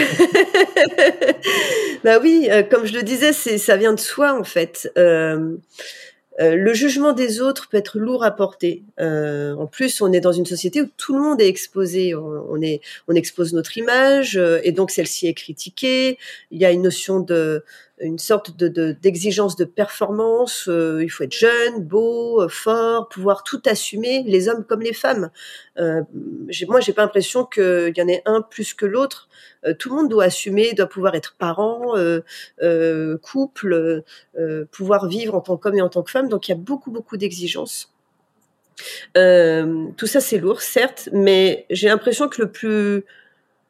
bah oui, euh, comme je le disais, c'est ça vient de soi en fait. Euh, euh, le jugement des autres peut être lourd à porter. en plus, on est dans une société où tout le monde est exposé. On, est, on expose notre image et donc celle-ci est critiquée. Il y a une notion de une sorte de d'exigence de, performance. Euh, il faut être jeune, beau, euh, fort, pouvoir tout assumer, les hommes comme les femmes. Euh, moi, j'ai pas l'impression qu'il y en ait un plus que l'autre. Euh, tout le monde doit assumer, doit pouvoir être parent, couple, pouvoir vivre en tant qu'homme et en tant que femme. Donc, il y a beaucoup, beaucoup d'exigences. tout ça, c'est lourd, certes, mais j'ai l'impression que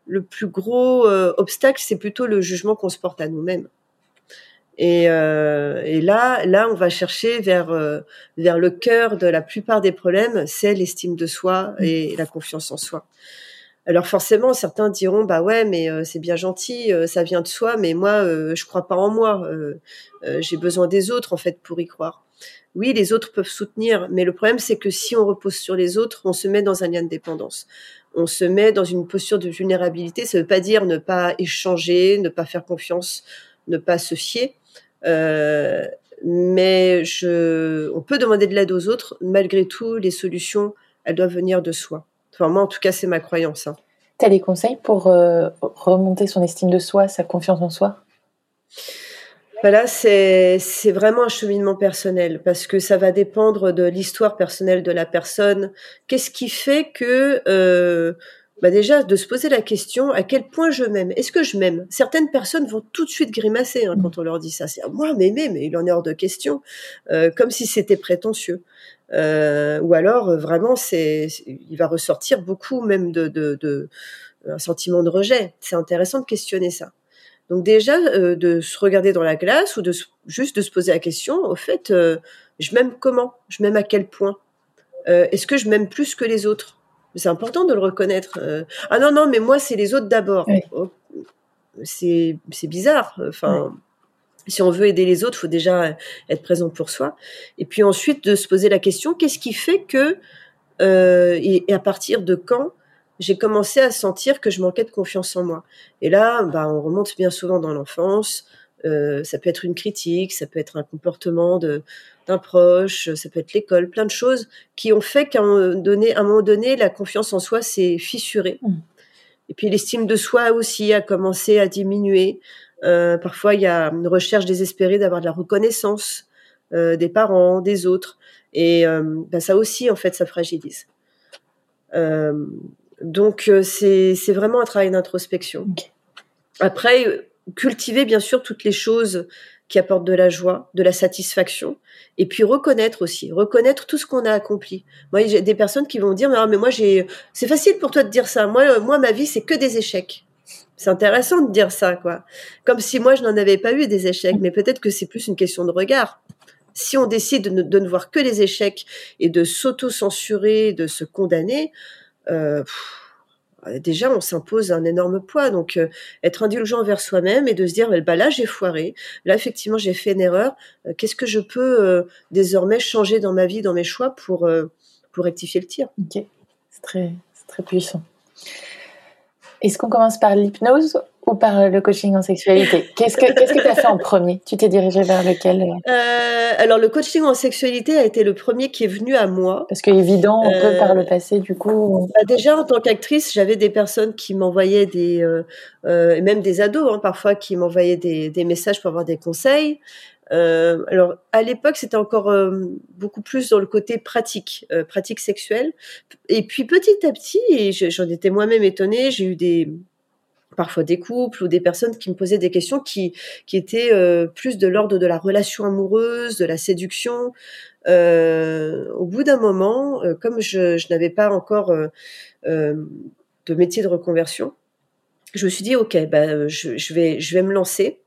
le plus gros obstacle, c'est plutôt le jugement qu'on se porte à nous-mêmes. Et, euh, et, là, là, on va chercher vers euh, vers le cœur de la plupart des problèmes, c'est l'estime de soi mmh. et la confiance en soi. Alors forcément, certains diront bah ouais, mais euh, c'est bien gentil, euh, ça vient de soi, mais moi, je crois pas en moi. J'ai besoin des autres en fait pour y croire. Oui, les autres peuvent soutenir, mais le problème c'est que si on repose sur les autres, on se met dans un lien de dépendance. On se met dans une posture de vulnérabilité. Ça veut pas dire ne pas échanger, ne pas faire confiance, ne pas se fier euh, mais je, on peut demander de l'aide aux autres. Malgré tout, les solutions, elles doivent venir de soi. Enfin, moi, en tout cas, c'est ma croyance. Hein. Tu as des conseils pour euh, remonter son estime de soi, sa confiance en soi? Voilà, c'est vraiment un cheminement personnel parce que ça va dépendre de l'histoire personnelle de la personne. Qu'est-ce qui fait que euh, bah déjà de se poser la question à quel point je m'aime. Est-ce que je m'aime? Certaines personnes vont tout de suite grimacer hein, quand on leur dit ça. C'est moi m'aimer, mais il en est hors de question, euh, comme si c'était prétentieux. Euh, ou alors euh, vraiment, c'est, il va ressortir beaucoup même de, de, de un sentiment de rejet. C'est intéressant de questionner ça. Donc déjà euh, de se regarder dans la glace ou de juste de se poser la question. Au fait, euh, je m'aime comment? Je m'aime à quel point? Est-ce que je m'aime plus que les autres? C'est important de le reconnaître. Euh. ah non, non, mais moi, c'est les autres d'abord. Oh, c'est bizarre. Enfin, si on veut aider les autres, il faut déjà être présent pour soi. Et puis ensuite, de se poser la question, qu'est-ce qui fait que, euh, et, à partir de quand, j'ai commencé à sentir que je manquais de confiance en moi? Et là, bah, on remonte bien souvent dans l'enfance. Euh, ça peut être une critique, ça peut être un comportement d'un proche, ça peut être l'école, plein de choses qui ont fait qu'à un moment donné, à un moment donné, la confiance en soi s'est fissurée. Mmh. Et puis l'estime de soi aussi a commencé à diminuer. Euh, parfois, il y a une recherche désespérée d'avoir de la reconnaissance euh, des parents, des autres, et ben ça aussi, en fait, ça fragilise. Donc, c'est c'est vraiment un travail d'introspection. Après, cultiver bien sûr toutes les choses qui apportent de la joie, de la satisfaction, et puis reconnaître aussi, reconnaître tout ce qu'on a accompli. Moi, j'ai des personnes qui vont dire, mais, ah, moi, j'ai, c'est facile pour toi de dire ça. Moi, moi, ma vie, c'est que des échecs. c'est intéressant de dire ça, quoi. Comme si moi je n'en avais pas eu des échecs, mais peut-être que c'est plus une question de regard. Si on décide de ne, voir que les échecs et de s'auto-censurer, de se condamner, euh, déjà on s'impose un énorme poids. Donc euh, être indulgent envers soi-même et de se dire bah là j'ai foiré, là effectivement j'ai fait une erreur. Euh, qu'est-ce que je peux désormais changer dans ma vie, dans mes choix pour pour rectifier le tir? Ok, c'est très c'est très puissant. Est-ce qu'on commence par l'hypnose? Ou par le coaching en sexualité Qu'est-ce que qu'est-ce que tu as fait en premier? Tu t'es dirigé vers lequel euh, Alors le coaching en sexualité a été le premier qui est venu à moi. Parce que évident, on peut par le euh, passé du coup. Bah, déjà en tant qu'actrice, j'avais des personnes qui m'envoyaient des, euh, même des ados hein, parfois qui m'envoyaient des, des messages pour avoir des conseils. Euh, alors à l'époque, c'était encore euh, beaucoup plus dans le côté pratique, euh, pratique sexuelle. Et puis petit à petit, et j'en étais moi-même étonnée, j'ai eu des parfois des couples ou des personnes qui me posaient des questions qui qui étaient plus de l'ordre de la relation amoureuse, de la séduction. au bout d'un moment, comme je, je n'avais pas encore de métier de reconversion, je me suis dit ok, bah, je, je vais je vais me lancer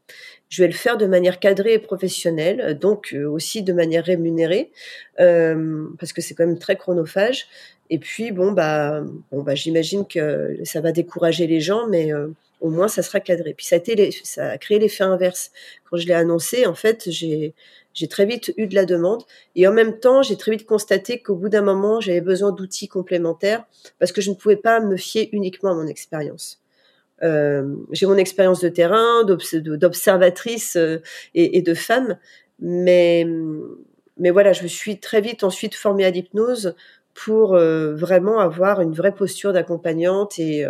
je vais le faire de manière cadrée et professionnelle, donc euh, aussi de manière rémunérée, euh, parce que c'est quand même très chronophage. Et puis bon bah bon bah j'imagine que ça va décourager les gens, mais euh, au moins ça sera cadré. Puis ça a créé l'effet inverse. Quand je l'ai annoncé, en fait j'ai très vite eu de la demande et en même temps j'ai très vite constaté qu'au bout d'un moment j'avais besoin d'outils complémentaires parce que je ne pouvais pas me fier uniquement à mon expérience. Euh, j'ai mon expérience de terrain, d'observatrice euh, et, de femme, mais mais voilà, je me suis très vite ensuite formée à l'hypnose pour euh, vraiment avoir une vraie posture d'accompagnante et,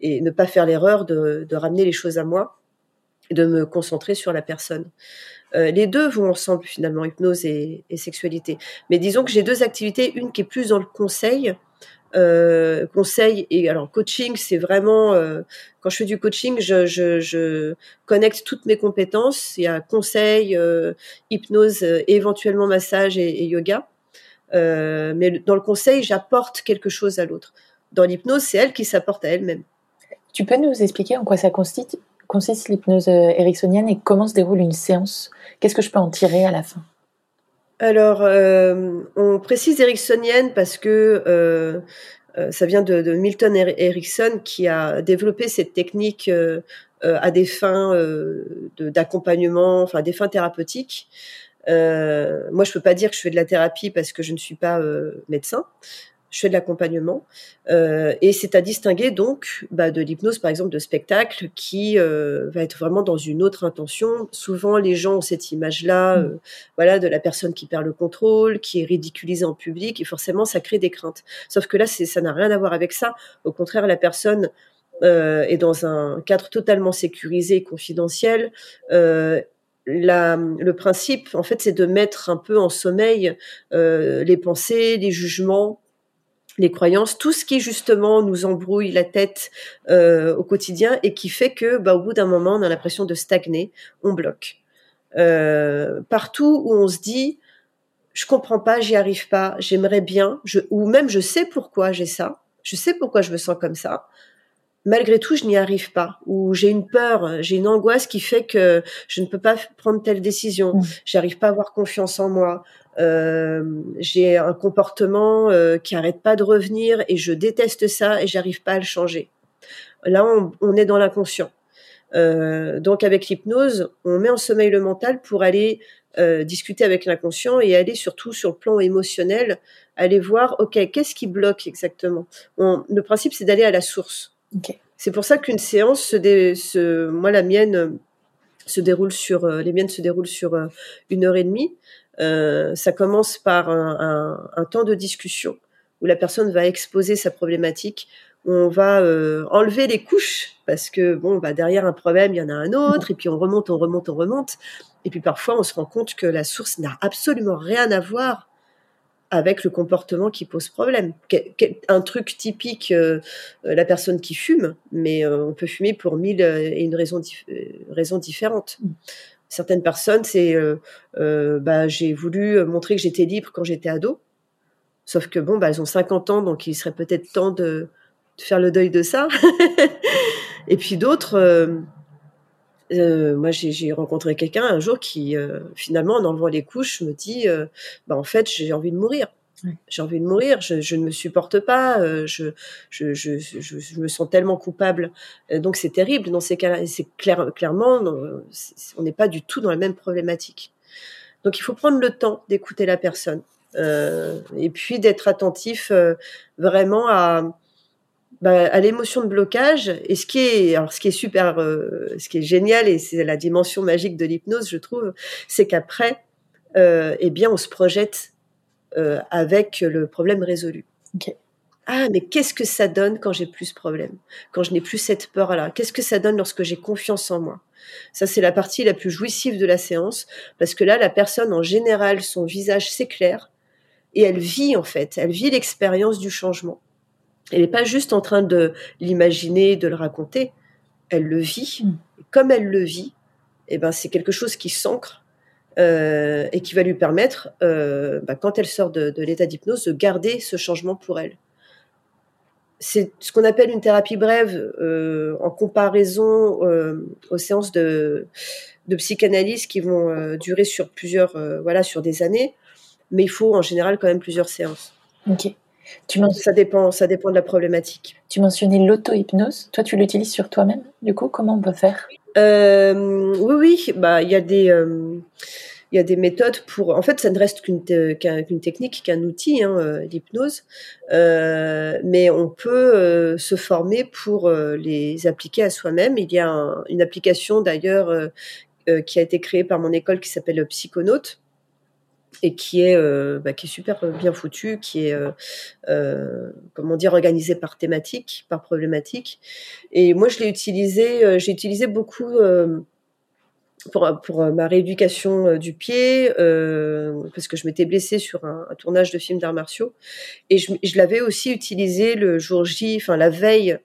et ne pas faire l'erreur de, de, ramener les choses à moi et de me concentrer sur la personne. les deux vont ensemble finalement, hypnose et, et sexualité. Mais disons que j'ai deux activités, une qui est plus dans le conseil, euh, conseil et alors coaching c'est vraiment euh, quand je fais du coaching je, je, je, connecte toutes mes compétences il y a conseil euh, hypnose éventuellement massage et, yoga mais dans le conseil j'apporte quelque chose à l'autre. Dans l'hypnose c'est elle qui s'apporte à elle-même. Tu peux nous expliquer en quoi ça consiste consiste l'hypnose ericksonienne et comment se déroule une séance? Qu'est-ce que je peux en tirer à la fin? Alors, euh, on précise ericksonienne parce que euh, euh, ça vient de, Milton Erickson qui a développé cette technique à des fins d'accompagnement, enfin des fins thérapeutiques. Moi, je peux pas dire que je fais de la thérapie parce que je ne suis pas médecin je fais de l'accompagnement euh, et c'est à distinguer donc bah, de l'hypnose par exemple de spectacle qui euh, va être vraiment dans une autre intention. Souvent les gens ont cette image-là, mm. euh, voilà, de la personne qui perd le contrôle, qui est ridiculisée en public et forcément ça crée des craintes. Sauf que là ça n'a rien à voir avec ça. Au contraire la personne euh, est dans un cadre totalement sécurisé et confidentiel. Euh, le principe, en fait, c'est de mettre un peu en sommeil euh, les pensées, les jugements, les croyances, tout ce qui justement nous embrouille la tête euh, au quotidien et qui fait que, bah, au bout d'un moment, on a l'impression de stagner, on bloque. Euh, partout où on se dit, je comprends pas, j'y arrive pas, j'aimerais bien, ou même je sais pourquoi j'ai ça, je sais pourquoi je me sens comme ça. Malgré tout, je n'y arrive pas, ou j'ai une peur, j'ai une angoisse qui fait que je ne peux pas prendre telle décision, mmh. j'arrive pas à avoir confiance en moi, euh, j'ai un comportement euh, qui arrête pas de revenir et je déteste ça et j'arrive pas à le changer. Là, on, est dans l'inconscient. Euh, donc, avec l'hypnose, on met en sommeil le mental pour aller discuter avec l'inconscient et aller surtout sur le plan émotionnel, aller voir, ok, qu'est-ce qui bloque exactement? le principe, c'est d'aller à la source. C'est pour ça qu'une séance, se, moi la mienne se déroule sur, les miennes se déroulent sur une heure et demie. Euh, ça commence par un, temps de discussion où la personne va exposer sa problématique, on va euh, enlever les couches parce que bon, bah derrière un problème, il y en a un autre, et puis on remonte, on remonte, on remonte, et puis parfois on se rend compte que la source n'a absolument rien à voir avec le comportement qui pose problème. Un truc typique, euh, la personne qui fume, mais on peut fumer pour mille et une raisons, raisons différentes. Mm certaines personnes, c'est euh, euh, bah, j'ai voulu montrer que j'étais libre quand j'étais ado. Sauf que bon, bah, elles ont 50 ans, donc il serait peut-être temps de, faire le deuil de ça. Et puis d'autres, moi j'ai rencontré quelqu'un un jour qui finalement en enlevant les couches me dit, bah en fait j'ai envie de mourir. J'ai envie de mourir, je, ne me supporte pas, euh, je, je, me sens tellement coupable. Euh, donc c'est terrible dans ces cas-là. c'est clair, clairement, on n'est pas du tout dans la même problématique. Donc il faut prendre le temps d'écouter la personne euh, et puis d'être attentif vraiment à, bah, à l'émotion de blocage. Et ce qui est, alors ce qui est super, ce qui est génial et c'est la dimension magique de l'hypnose, je trouve, c'est qu'après, eh bien, on se projette euh, avec le problème résolu. Ah, mais qu'est-ce que ça donne quand j'ai plus ce problème? Quand je n'ai plus cette peur-là? Qu'est-ce que ça donne lorsque j'ai confiance en moi? Ça, c'est la partie la plus jouissive de la séance, parce que là, la personne, en général, son visage s'éclaire, et elle vit, en fait, elle vit l'expérience du changement. Elle n'est pas juste en train de l'imaginer, de le raconter, elle le vit. Mm. comme elle le vit, eh ben, c'est quelque chose qui s'ancre euh, et qui va lui permettre, euh, bah, quand elle sort de, l'état d'hypnose, de garder ce changement pour elle. C'est ce qu'on appelle une thérapie brève euh, en comparaison aux séances de, de, psychanalyse qui vont durer sur plusieurs, voilà, sur des années, mais il faut en général quand même plusieurs séances. Ok. Tu ça dépend, ça dépend de la problématique. Tu mentionnais l'auto-hypnose. Toi, tu l'utilises sur toi-même. Du coup, comment on peut faire? Oui, oui. Bah, il y a des il y a des méthodes pour. En fait, ça ne reste qu'une technique, qu'un outil, hein, euh, l'hypnose, euh, mais on peut euh, se former pour les appliquer à soi-même. Il y a une application d'ailleurs qui a été créée par mon école qui s'appelle Psychonaute et qui est bah, qui est super bien foutu, qui est comment dire organisé par thématique, par problématique. Et moi, je l'ai utilisé, j'ai utilisé beaucoup pour, pour euh, ma rééducation euh, du pied, euh, parce que je m'étais blessée sur un, tournage de film d'arts martiaux, et je, je l'avais aussi utilisé le jour J, enfin la veille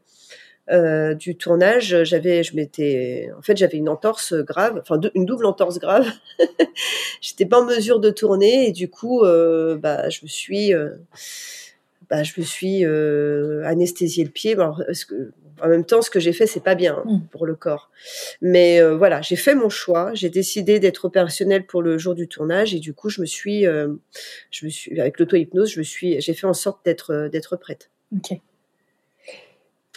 euh, du tournage. J'avais, je m'étais, en fait, j'avais une entorse grave, enfin une double entorse grave. J'étais pas en mesure de tourner, et du coup, euh, bah, je me suis bah, je me suis euh, anesthésié le pied. Alors, que, en même temps, ce que j'ai fait, c'est pas bien mmh. pour le corps. Mais euh, voilà, j'ai fait mon choix. J'ai décidé d'être opérationnelle pour le jour du tournage et du coup, je me suis, euh, je me suis avec l'auto-hypnose, je me suis, j'ai fait en sorte d'être euh, d'être prête. Ok.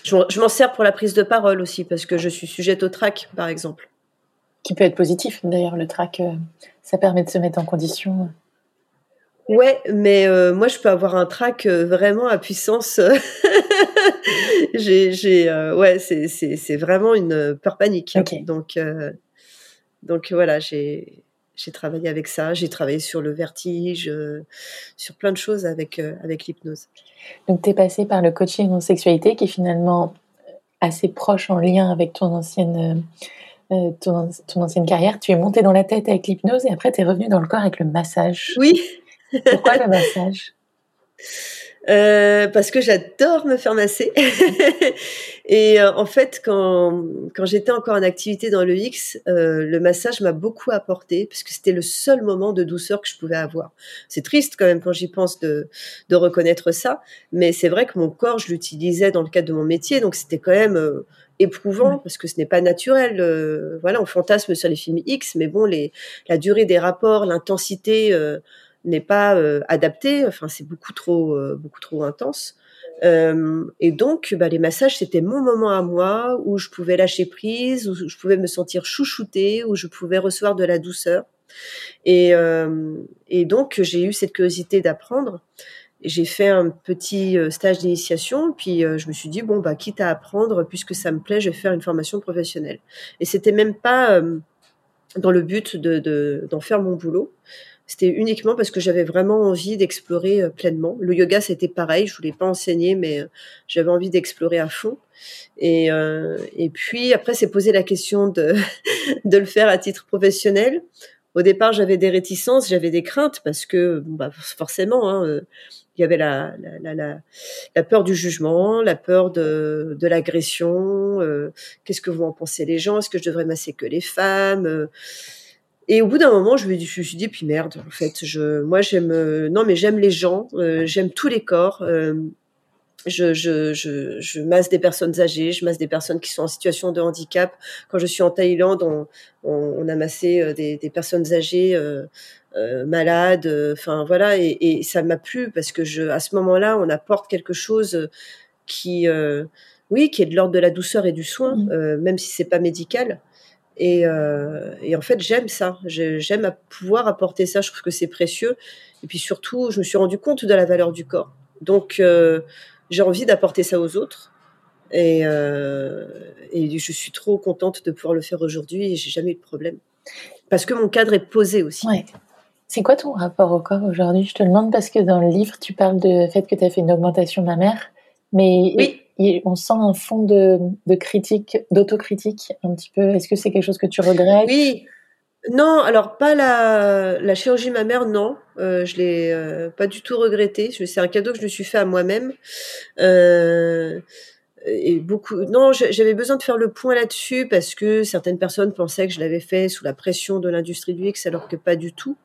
Je, je m'en sers pour la prise de parole aussi parce que je suis sujette au trac, par exemple. Qui peut être positif d'ailleurs, le trac, ça permet de se mettre en condition. Ouais, mais euh, moi je peux avoir un trac euh, vraiment à puissance. j'ai, j'ai, euh, ouais, c'est, c'est, c'est vraiment une peur panique. Donc, donc voilà, j'ai, j'ai travaillé avec ça. J'ai travaillé sur le vertige, sur plein de choses avec avec l'hypnose. Donc tu es passé par le coaching en sexualité, qui est finalement assez proche en lien avec ton ancienne. Ton, ton, ancienne carrière, tu es monté dans la tête avec l'hypnose et après tu es revenu dans le corps avec le massage. Oui, pourquoi le massage? Euh, parce que j'adore me faire masser. et euh, en fait, quand, quand j'étais encore en activité dans le X, euh, le massage m'a beaucoup apporté parce que c'était le seul moment de douceur que je pouvais avoir. C'est triste quand même quand j'y pense de, de reconnaître ça, mais c'est vrai que mon corps, je l'utilisais dans le cadre de mon métier, donc c'était quand même éprouvant parce que ce n'est pas naturel. voilà, on fantasme sur les films X, mais bon, les, la durée des rapports, l'intensité n'est pas euh, adapté. Enfin, c'est beaucoup trop, euh, beaucoup trop intense. Euh, et donc, bah, les massages, c'était mon moment à moi où je pouvais lâcher prise, où je pouvais me sentir chouchoutée, où je pouvais recevoir de la douceur. Et, donc, j'ai eu cette curiosité d'apprendre. J'ai fait un petit stage d'initiation, puis je me suis dit bon bah quitte à apprendre, puisque ça me plaît, je vais faire une formation professionnelle. Et c'était même pas dans le but de d'en faire mon boulot. C'était uniquement parce que j'avais vraiment envie d'explorer euh, pleinement. Le yoga, c'était pareil. Je voulais pas enseigner, mais euh, j'avais envie d'explorer à fond. Et, euh, et puis après, c'est poser la question de, de le faire à titre professionnel. Au départ, j'avais des réticences, j'avais des craintes parce que bah, forcément, hein, il y avait la, la, la, la, peur du jugement, la peur de, de l'agression. Qu'est-ce que vont en penser les gens Est-ce que je devrais masser que les femmes et au bout d'un moment, je me, suis dit, puis merde, en fait, je, moi j'aime, euh, non mais j'aime les gens, euh, j'aime tous les corps. Euh, je, je, je, je, masse des personnes âgées, je masse des personnes qui sont en situation de handicap. Quand je suis en Thaïlande, on, on, a massé des, des personnes âgées malades. Enfin voilà, et, et ça m'a plu parce que je, à ce moment-là, on apporte quelque chose qui, oui, qui est de l'ordre de la douceur et du soin, mmh. même si c'est pas médical. Et, et en fait, j'aime ça. J'aime pouvoir apporter ça. Je trouve que c'est précieux. Et puis surtout, je me suis rendu compte de la valeur du corps. Donc j'ai envie d'apporter ça aux autres. Et, euh, et, je suis trop contente de pouvoir le faire aujourd'hui et j'ai jamais eu de problème. Parce que mon cadre est posé aussi. Ouais. C'est quoi ton rapport au corps aujourd'hui? Je te demande parce que dans le livre, tu parles de fait que tu as fait une augmentation mammaire, mais oui. On sent un fond de, critique, d'autocritique un petit peu. Est-ce que c'est quelque chose que tu regrettes? Oui, non, alors pas la, la chirurgie mammaire, non. Euh, je l'ai euh, pas du tout regretté. C'est un cadeau que je me suis fait à moi-même. Euh, et beaucoup. Non, j'avais besoin de faire le point là-dessus parce que certaines personnes pensaient que je l'avais fait sous la pression de l'industrie du X, alors que pas du tout.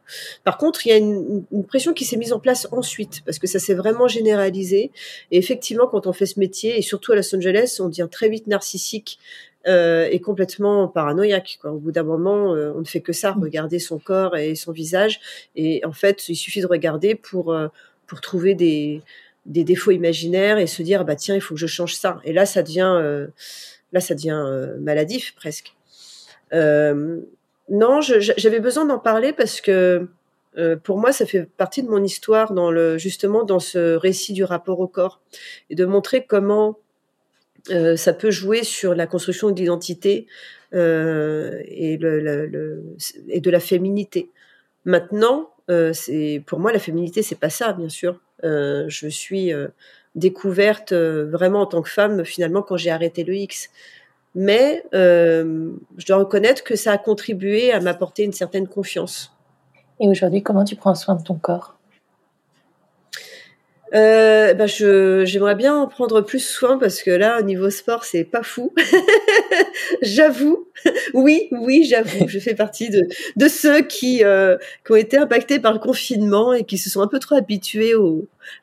Par contre, il y a une, une pression qui s'est mise en place ensuite parce que ça s'est vraiment généralisé. Et effectivement, quand on fait ce métier, et surtout à Los Angeles, on devient très vite narcissique euh, est complètement paranoïaque. Quoi. Au bout d'un moment, euh, on ne fait que ça, regarder son corps et son visage. Et en fait, il suffit de regarder pour euh, pour trouver des des défauts imaginaires et se dire bah tiens, il faut que je change ça. Et là, ça devient euh, là, ça devient maladif presque. non, j'avais besoin d'en parler parce que pour moi, ça fait partie de mon histoire dans le justement dans ce récit du rapport au corps et de montrer comment euh, ça peut jouer sur la construction d'identité euh, et, le, et de la féminité. Maintenant, euh, pour moi la féminité, c'est pas ça, bien sûr. Euh, je suis euh, découverte euh, vraiment en tant que femme finalement quand j'ai arrêté le X. Mais je dois reconnaître que ça a contribué à m'apporter une certaine confiance. Et aujourd'hui, comment tu prends soin de ton corps? Euh, bah je j'aimerais bien en prendre plus soin parce que là au niveau sport c'est pas fou. j'avoue, oui, oui, j'avoue, je fais partie de ceux qui euh, qui ont été impactés par le confinement et qui se sont un peu trop habitués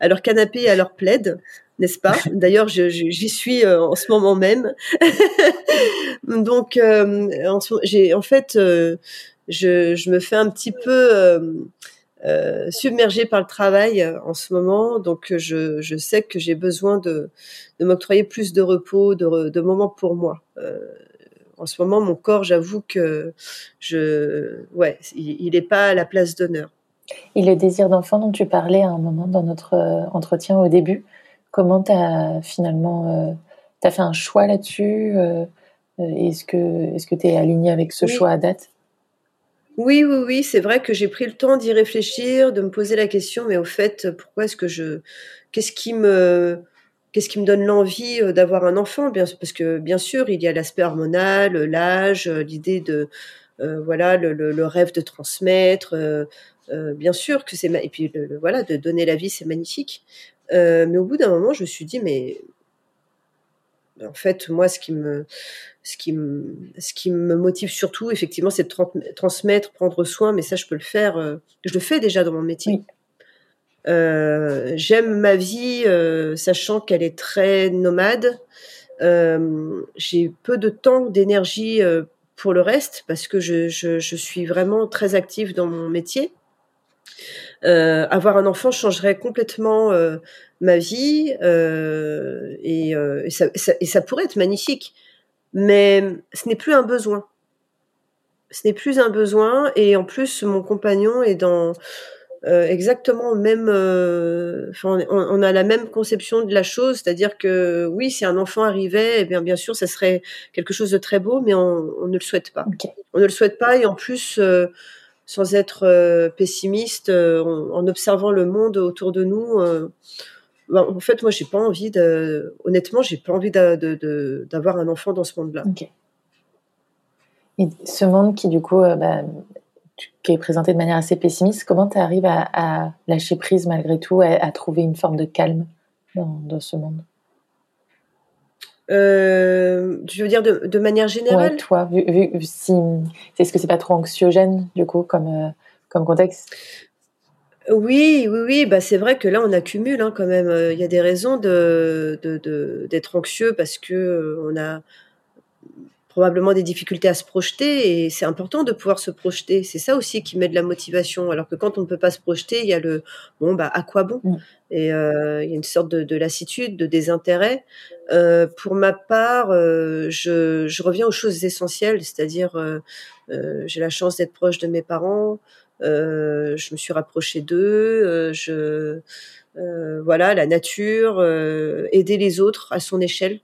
à leur canapé et à leur plaid, n'est-ce pas? D'ailleurs, j'y suis euh, en ce moment même. Donc, euh, en fait, je me fais un petit peu euh, submergée par le travail euh, en ce moment, donc euh, je, je sais que j'ai besoin de, de m'octroyer plus de repos, de, de moments pour moi. Euh, en ce moment, mon corps, j'avoue que je, ouais, il n'est pas à la place d'honneur. Et le désir d'enfant dont tu parlais à un moment dans notre entretien au début, comment tu as finalement, euh, tu as fait un choix là-dessus Est-ce que est-ce que tu es aligné avec ce oui. choix à date? Oui, oui, oui, c'est vrai que j'ai pris le temps d'y réfléchir, de me poser la question, mais au fait, pourquoi est-ce que je, qu'est-ce qui me, qu'est-ce qui me donne l'envie euh, d'avoir un enfant? Bien, parce que bien sûr, il y a l'aspect hormonal, l'âge, l'idée de, euh, voilà, le, rêve de transmettre. Euh, euh, bien sûr que c'est, et puis le, voilà, de donner la vie, c'est magnifique. Euh, mais au bout d'un moment, je me suis dit, mais en fait, moi, ce qui me, ce qui me, ce qui me motive surtout, effectivement, c'est de transmettre, prendre soin. Mais ça, je peux le faire. Euh, je le fais déjà dans mon métier. Oui. Euh, J'aime ma vie, euh, sachant qu'elle est très nomade. J'ai peu de temps, d'énergie pour le reste, parce que je, je, je, suis vraiment très active dans mon métier. Avoir un enfant changerait complètement ma vie euh, et, euh, et, ça, ça, et, ça, pourrait être magnifique, mais ce n'est plus un besoin. Ce n'est plus un besoin et en plus mon compagnon est dans euh, exactement même, enfin on, on, a la même conception de la chose, c'est-à-dire que oui, si un enfant arrivait, eh bien bien sûr, ça serait quelque chose de très beau, mais on, on ne le souhaite pas. Okay. On ne le souhaite pas et en plus sans être pessimiste, en, observant le monde autour de nous. Euh, ben, en fait, moi, j'ai pas envie de. Honnêtement, j'ai pas envie d'avoir un enfant dans ce monde-là. Okay. Et ce monde qui, du coup, bah, qui est présenté de manière assez pessimiste, comment tu arrives à, à, lâcher prise malgré tout, à, à, trouver une forme de calme dans, dans ce monde? Euh, je veux dire de, de manière générale? Ouais, toi, vu, vu, si, est-ce que c'est pas trop anxiogène du coup comme euh, comme contexte? Oui, oui, oui, bah c'est vrai que là on accumule hein, quand même. Il y a des raisons de d'être anxieux parce que on a probablement des difficultés à se projeter et c'est important de pouvoir se projeter. C'est ça aussi qui met de la motivation. Alors que quand on ne peut pas se projeter, il y a le bon bah à quoi bon? Mm. Et euh, il y a une sorte de, lassitude, de désintérêt. Euh, pour ma part, euh, je, je, reviens aux choses essentielles, c'est-à-dire j'ai la chance d'être proche de mes parents. Je me suis rapprochée d'eux. je voilà la nature, aider les autres à son échelle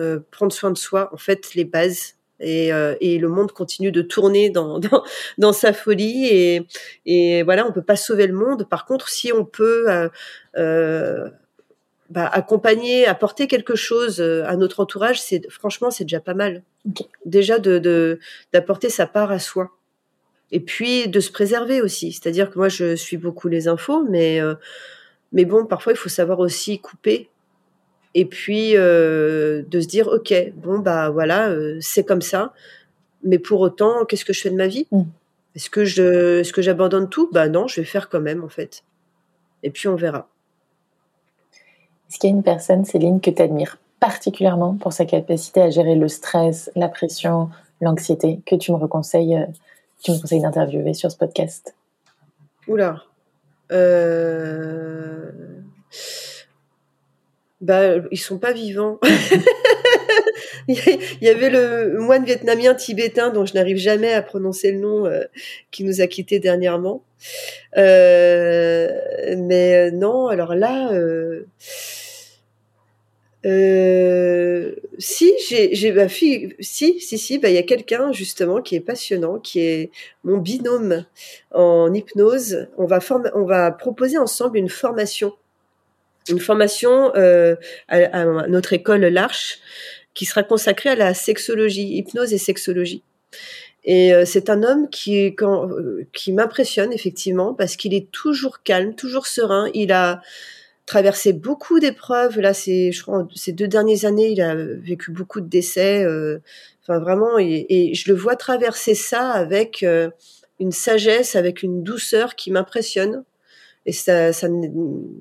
euh, prendre soin de soi, en fait, les bases. Et, euh, et, le monde continue de tourner dans, dans, dans, sa folie et, et voilà on peut pas sauver le monde par contre si on peut euh, bah, accompagner apporter quelque chose à notre entourage c'est franchement c'est déjà pas mal déjà de d'apporter sa part à soi et puis de se préserver aussi. C'est-à-dire que moi je suis beaucoup les infos mais mais bon parfois il faut savoir aussi couper. Et puis euh, de se dire ok bon bah voilà euh, c'est comme ça. Mais pour autant qu'est-ce que je fais de ma vie? Mm. est-ce que je est-ce que j'abandonne tout? Bah non je vais faire quand même en fait. Et puis on verra. Est-ce qu'il y a une personne Céline que tu admires particulièrement pour sa capacité à gérer le stress la pression l'anxiété que tu me reconseilles euh, tu me conseilles d'interviewer sur ce podcast oula euh bah, ils sont pas vivants. il y avait le moine vietnamien tibétain dont je n'arrive jamais à prononcer le nom euh, qui nous a quittés dernièrement. Euh, mais euh, non, alors là, euh, si j'ai ma fille, si si si, bah il y a quelqu'un justement qui est passionnant, qui est mon binôme en hypnose. On va on va proposer ensemble une formation une formation euh, à, notre école L'Arche qui sera consacrée à la sexologie, hypnose et sexologie. Et euh, c'est un homme qui, quand, euh, qui m'impressionne effectivement parce qu'il est toujours calme, toujours serein. Il a traversé beaucoup d'épreuves. Là, c'est, je crois, ces deux dernières années, il a vécu beaucoup de décès. enfin, vraiment, et, et, je le vois traverser ça avec une sagesse, avec une douceur qui m'impressionne. Et ça, ça, ne,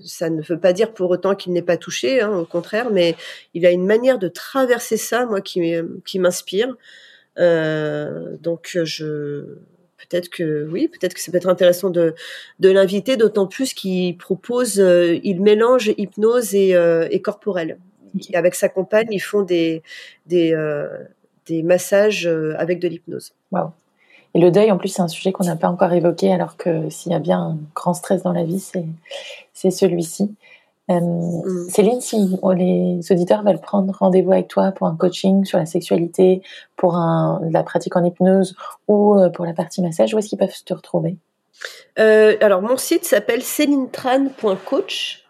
ça ne veut pas dire pour autant qu'il n'est pas touché, hein, au contraire, mais il a une manière de traverser ça, moi, qui, qui m'inspire. Euh, donc, je peut-être que oui, peut-être que c'est peut-être intéressant de, de l'inviter, d'autant plus qu'il propose, euh, il mélange hypnose et, euh, et corporel. Avec sa compagne, ils font des des, euh, des massages euh, avec de l'hypnose. Wow. Et le deuil, en plus, c'est un sujet qu'on n'a pas encore évoqué, alors que s'il y a bien un grand stress dans la vie, c'est celui-ci. Euh, mm. Céline, si les auditeurs veulent prendre rendez-vous avec toi pour un coaching sur la sexualité, pour un, la pratique en hypnose ou euh, pour la partie massage, où est-ce qu'ils peuvent te retrouver? Euh, Alors, mon site s'appelle célinetran.coach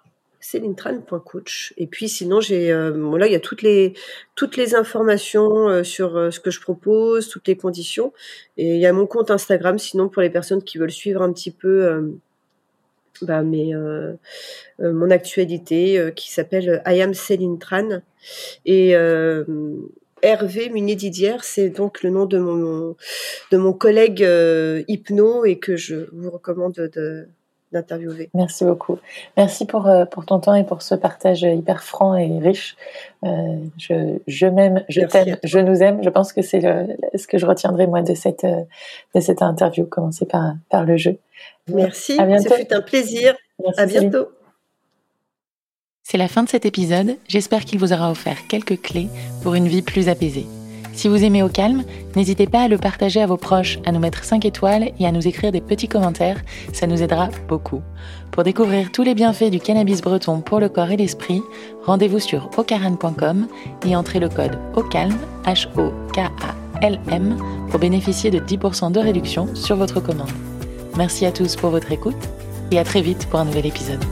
célinetran.coach. Et puis sinon, j'ai euh, là, il y a toutes les toutes les informations euh, sur euh, ce que je propose, toutes les conditions. Et il y a mon compte Instagram. Sinon, pour les personnes qui veulent suivre un petit peu bah, mais, mon actualité qui s'appelle I am Céline Tran. Et Hervé Munier-Didier, c'est donc le nom de mon, de mon collègue hypno et que je vous recommande de, d'interviewer. Merci beaucoup. Merci pour, euh, pour ton temps et pour ce partage hyper franc et riche. Euh, je je m'aime, je t'aime, je nous aime. Je pense que c'est ce que je retiendrai moi de cette, euh, de cette interview, commencer par, par le jeu. Merci, à bientôt. ce fut un plaisir. à bientôt. C'est la fin de cet épisode. J'espère qu'il vous aura offert quelques clés pour une vie plus apaisée. Si vous aimez au calme, n'hésitez pas à le partager à vos proches, à nous mettre 5 étoiles et à nous écrire des petits commentaires, ça nous aidera beaucoup. Pour découvrir tous les bienfaits du cannabis breton pour le corps et l'esprit, rendez-vous sur ocaran.com et entrez le code OCALM, H-O-K-A-L-M, pour bénéficier de 10% de réduction sur votre commande. Merci à tous pour votre écoute et à très vite pour un nouvel épisode.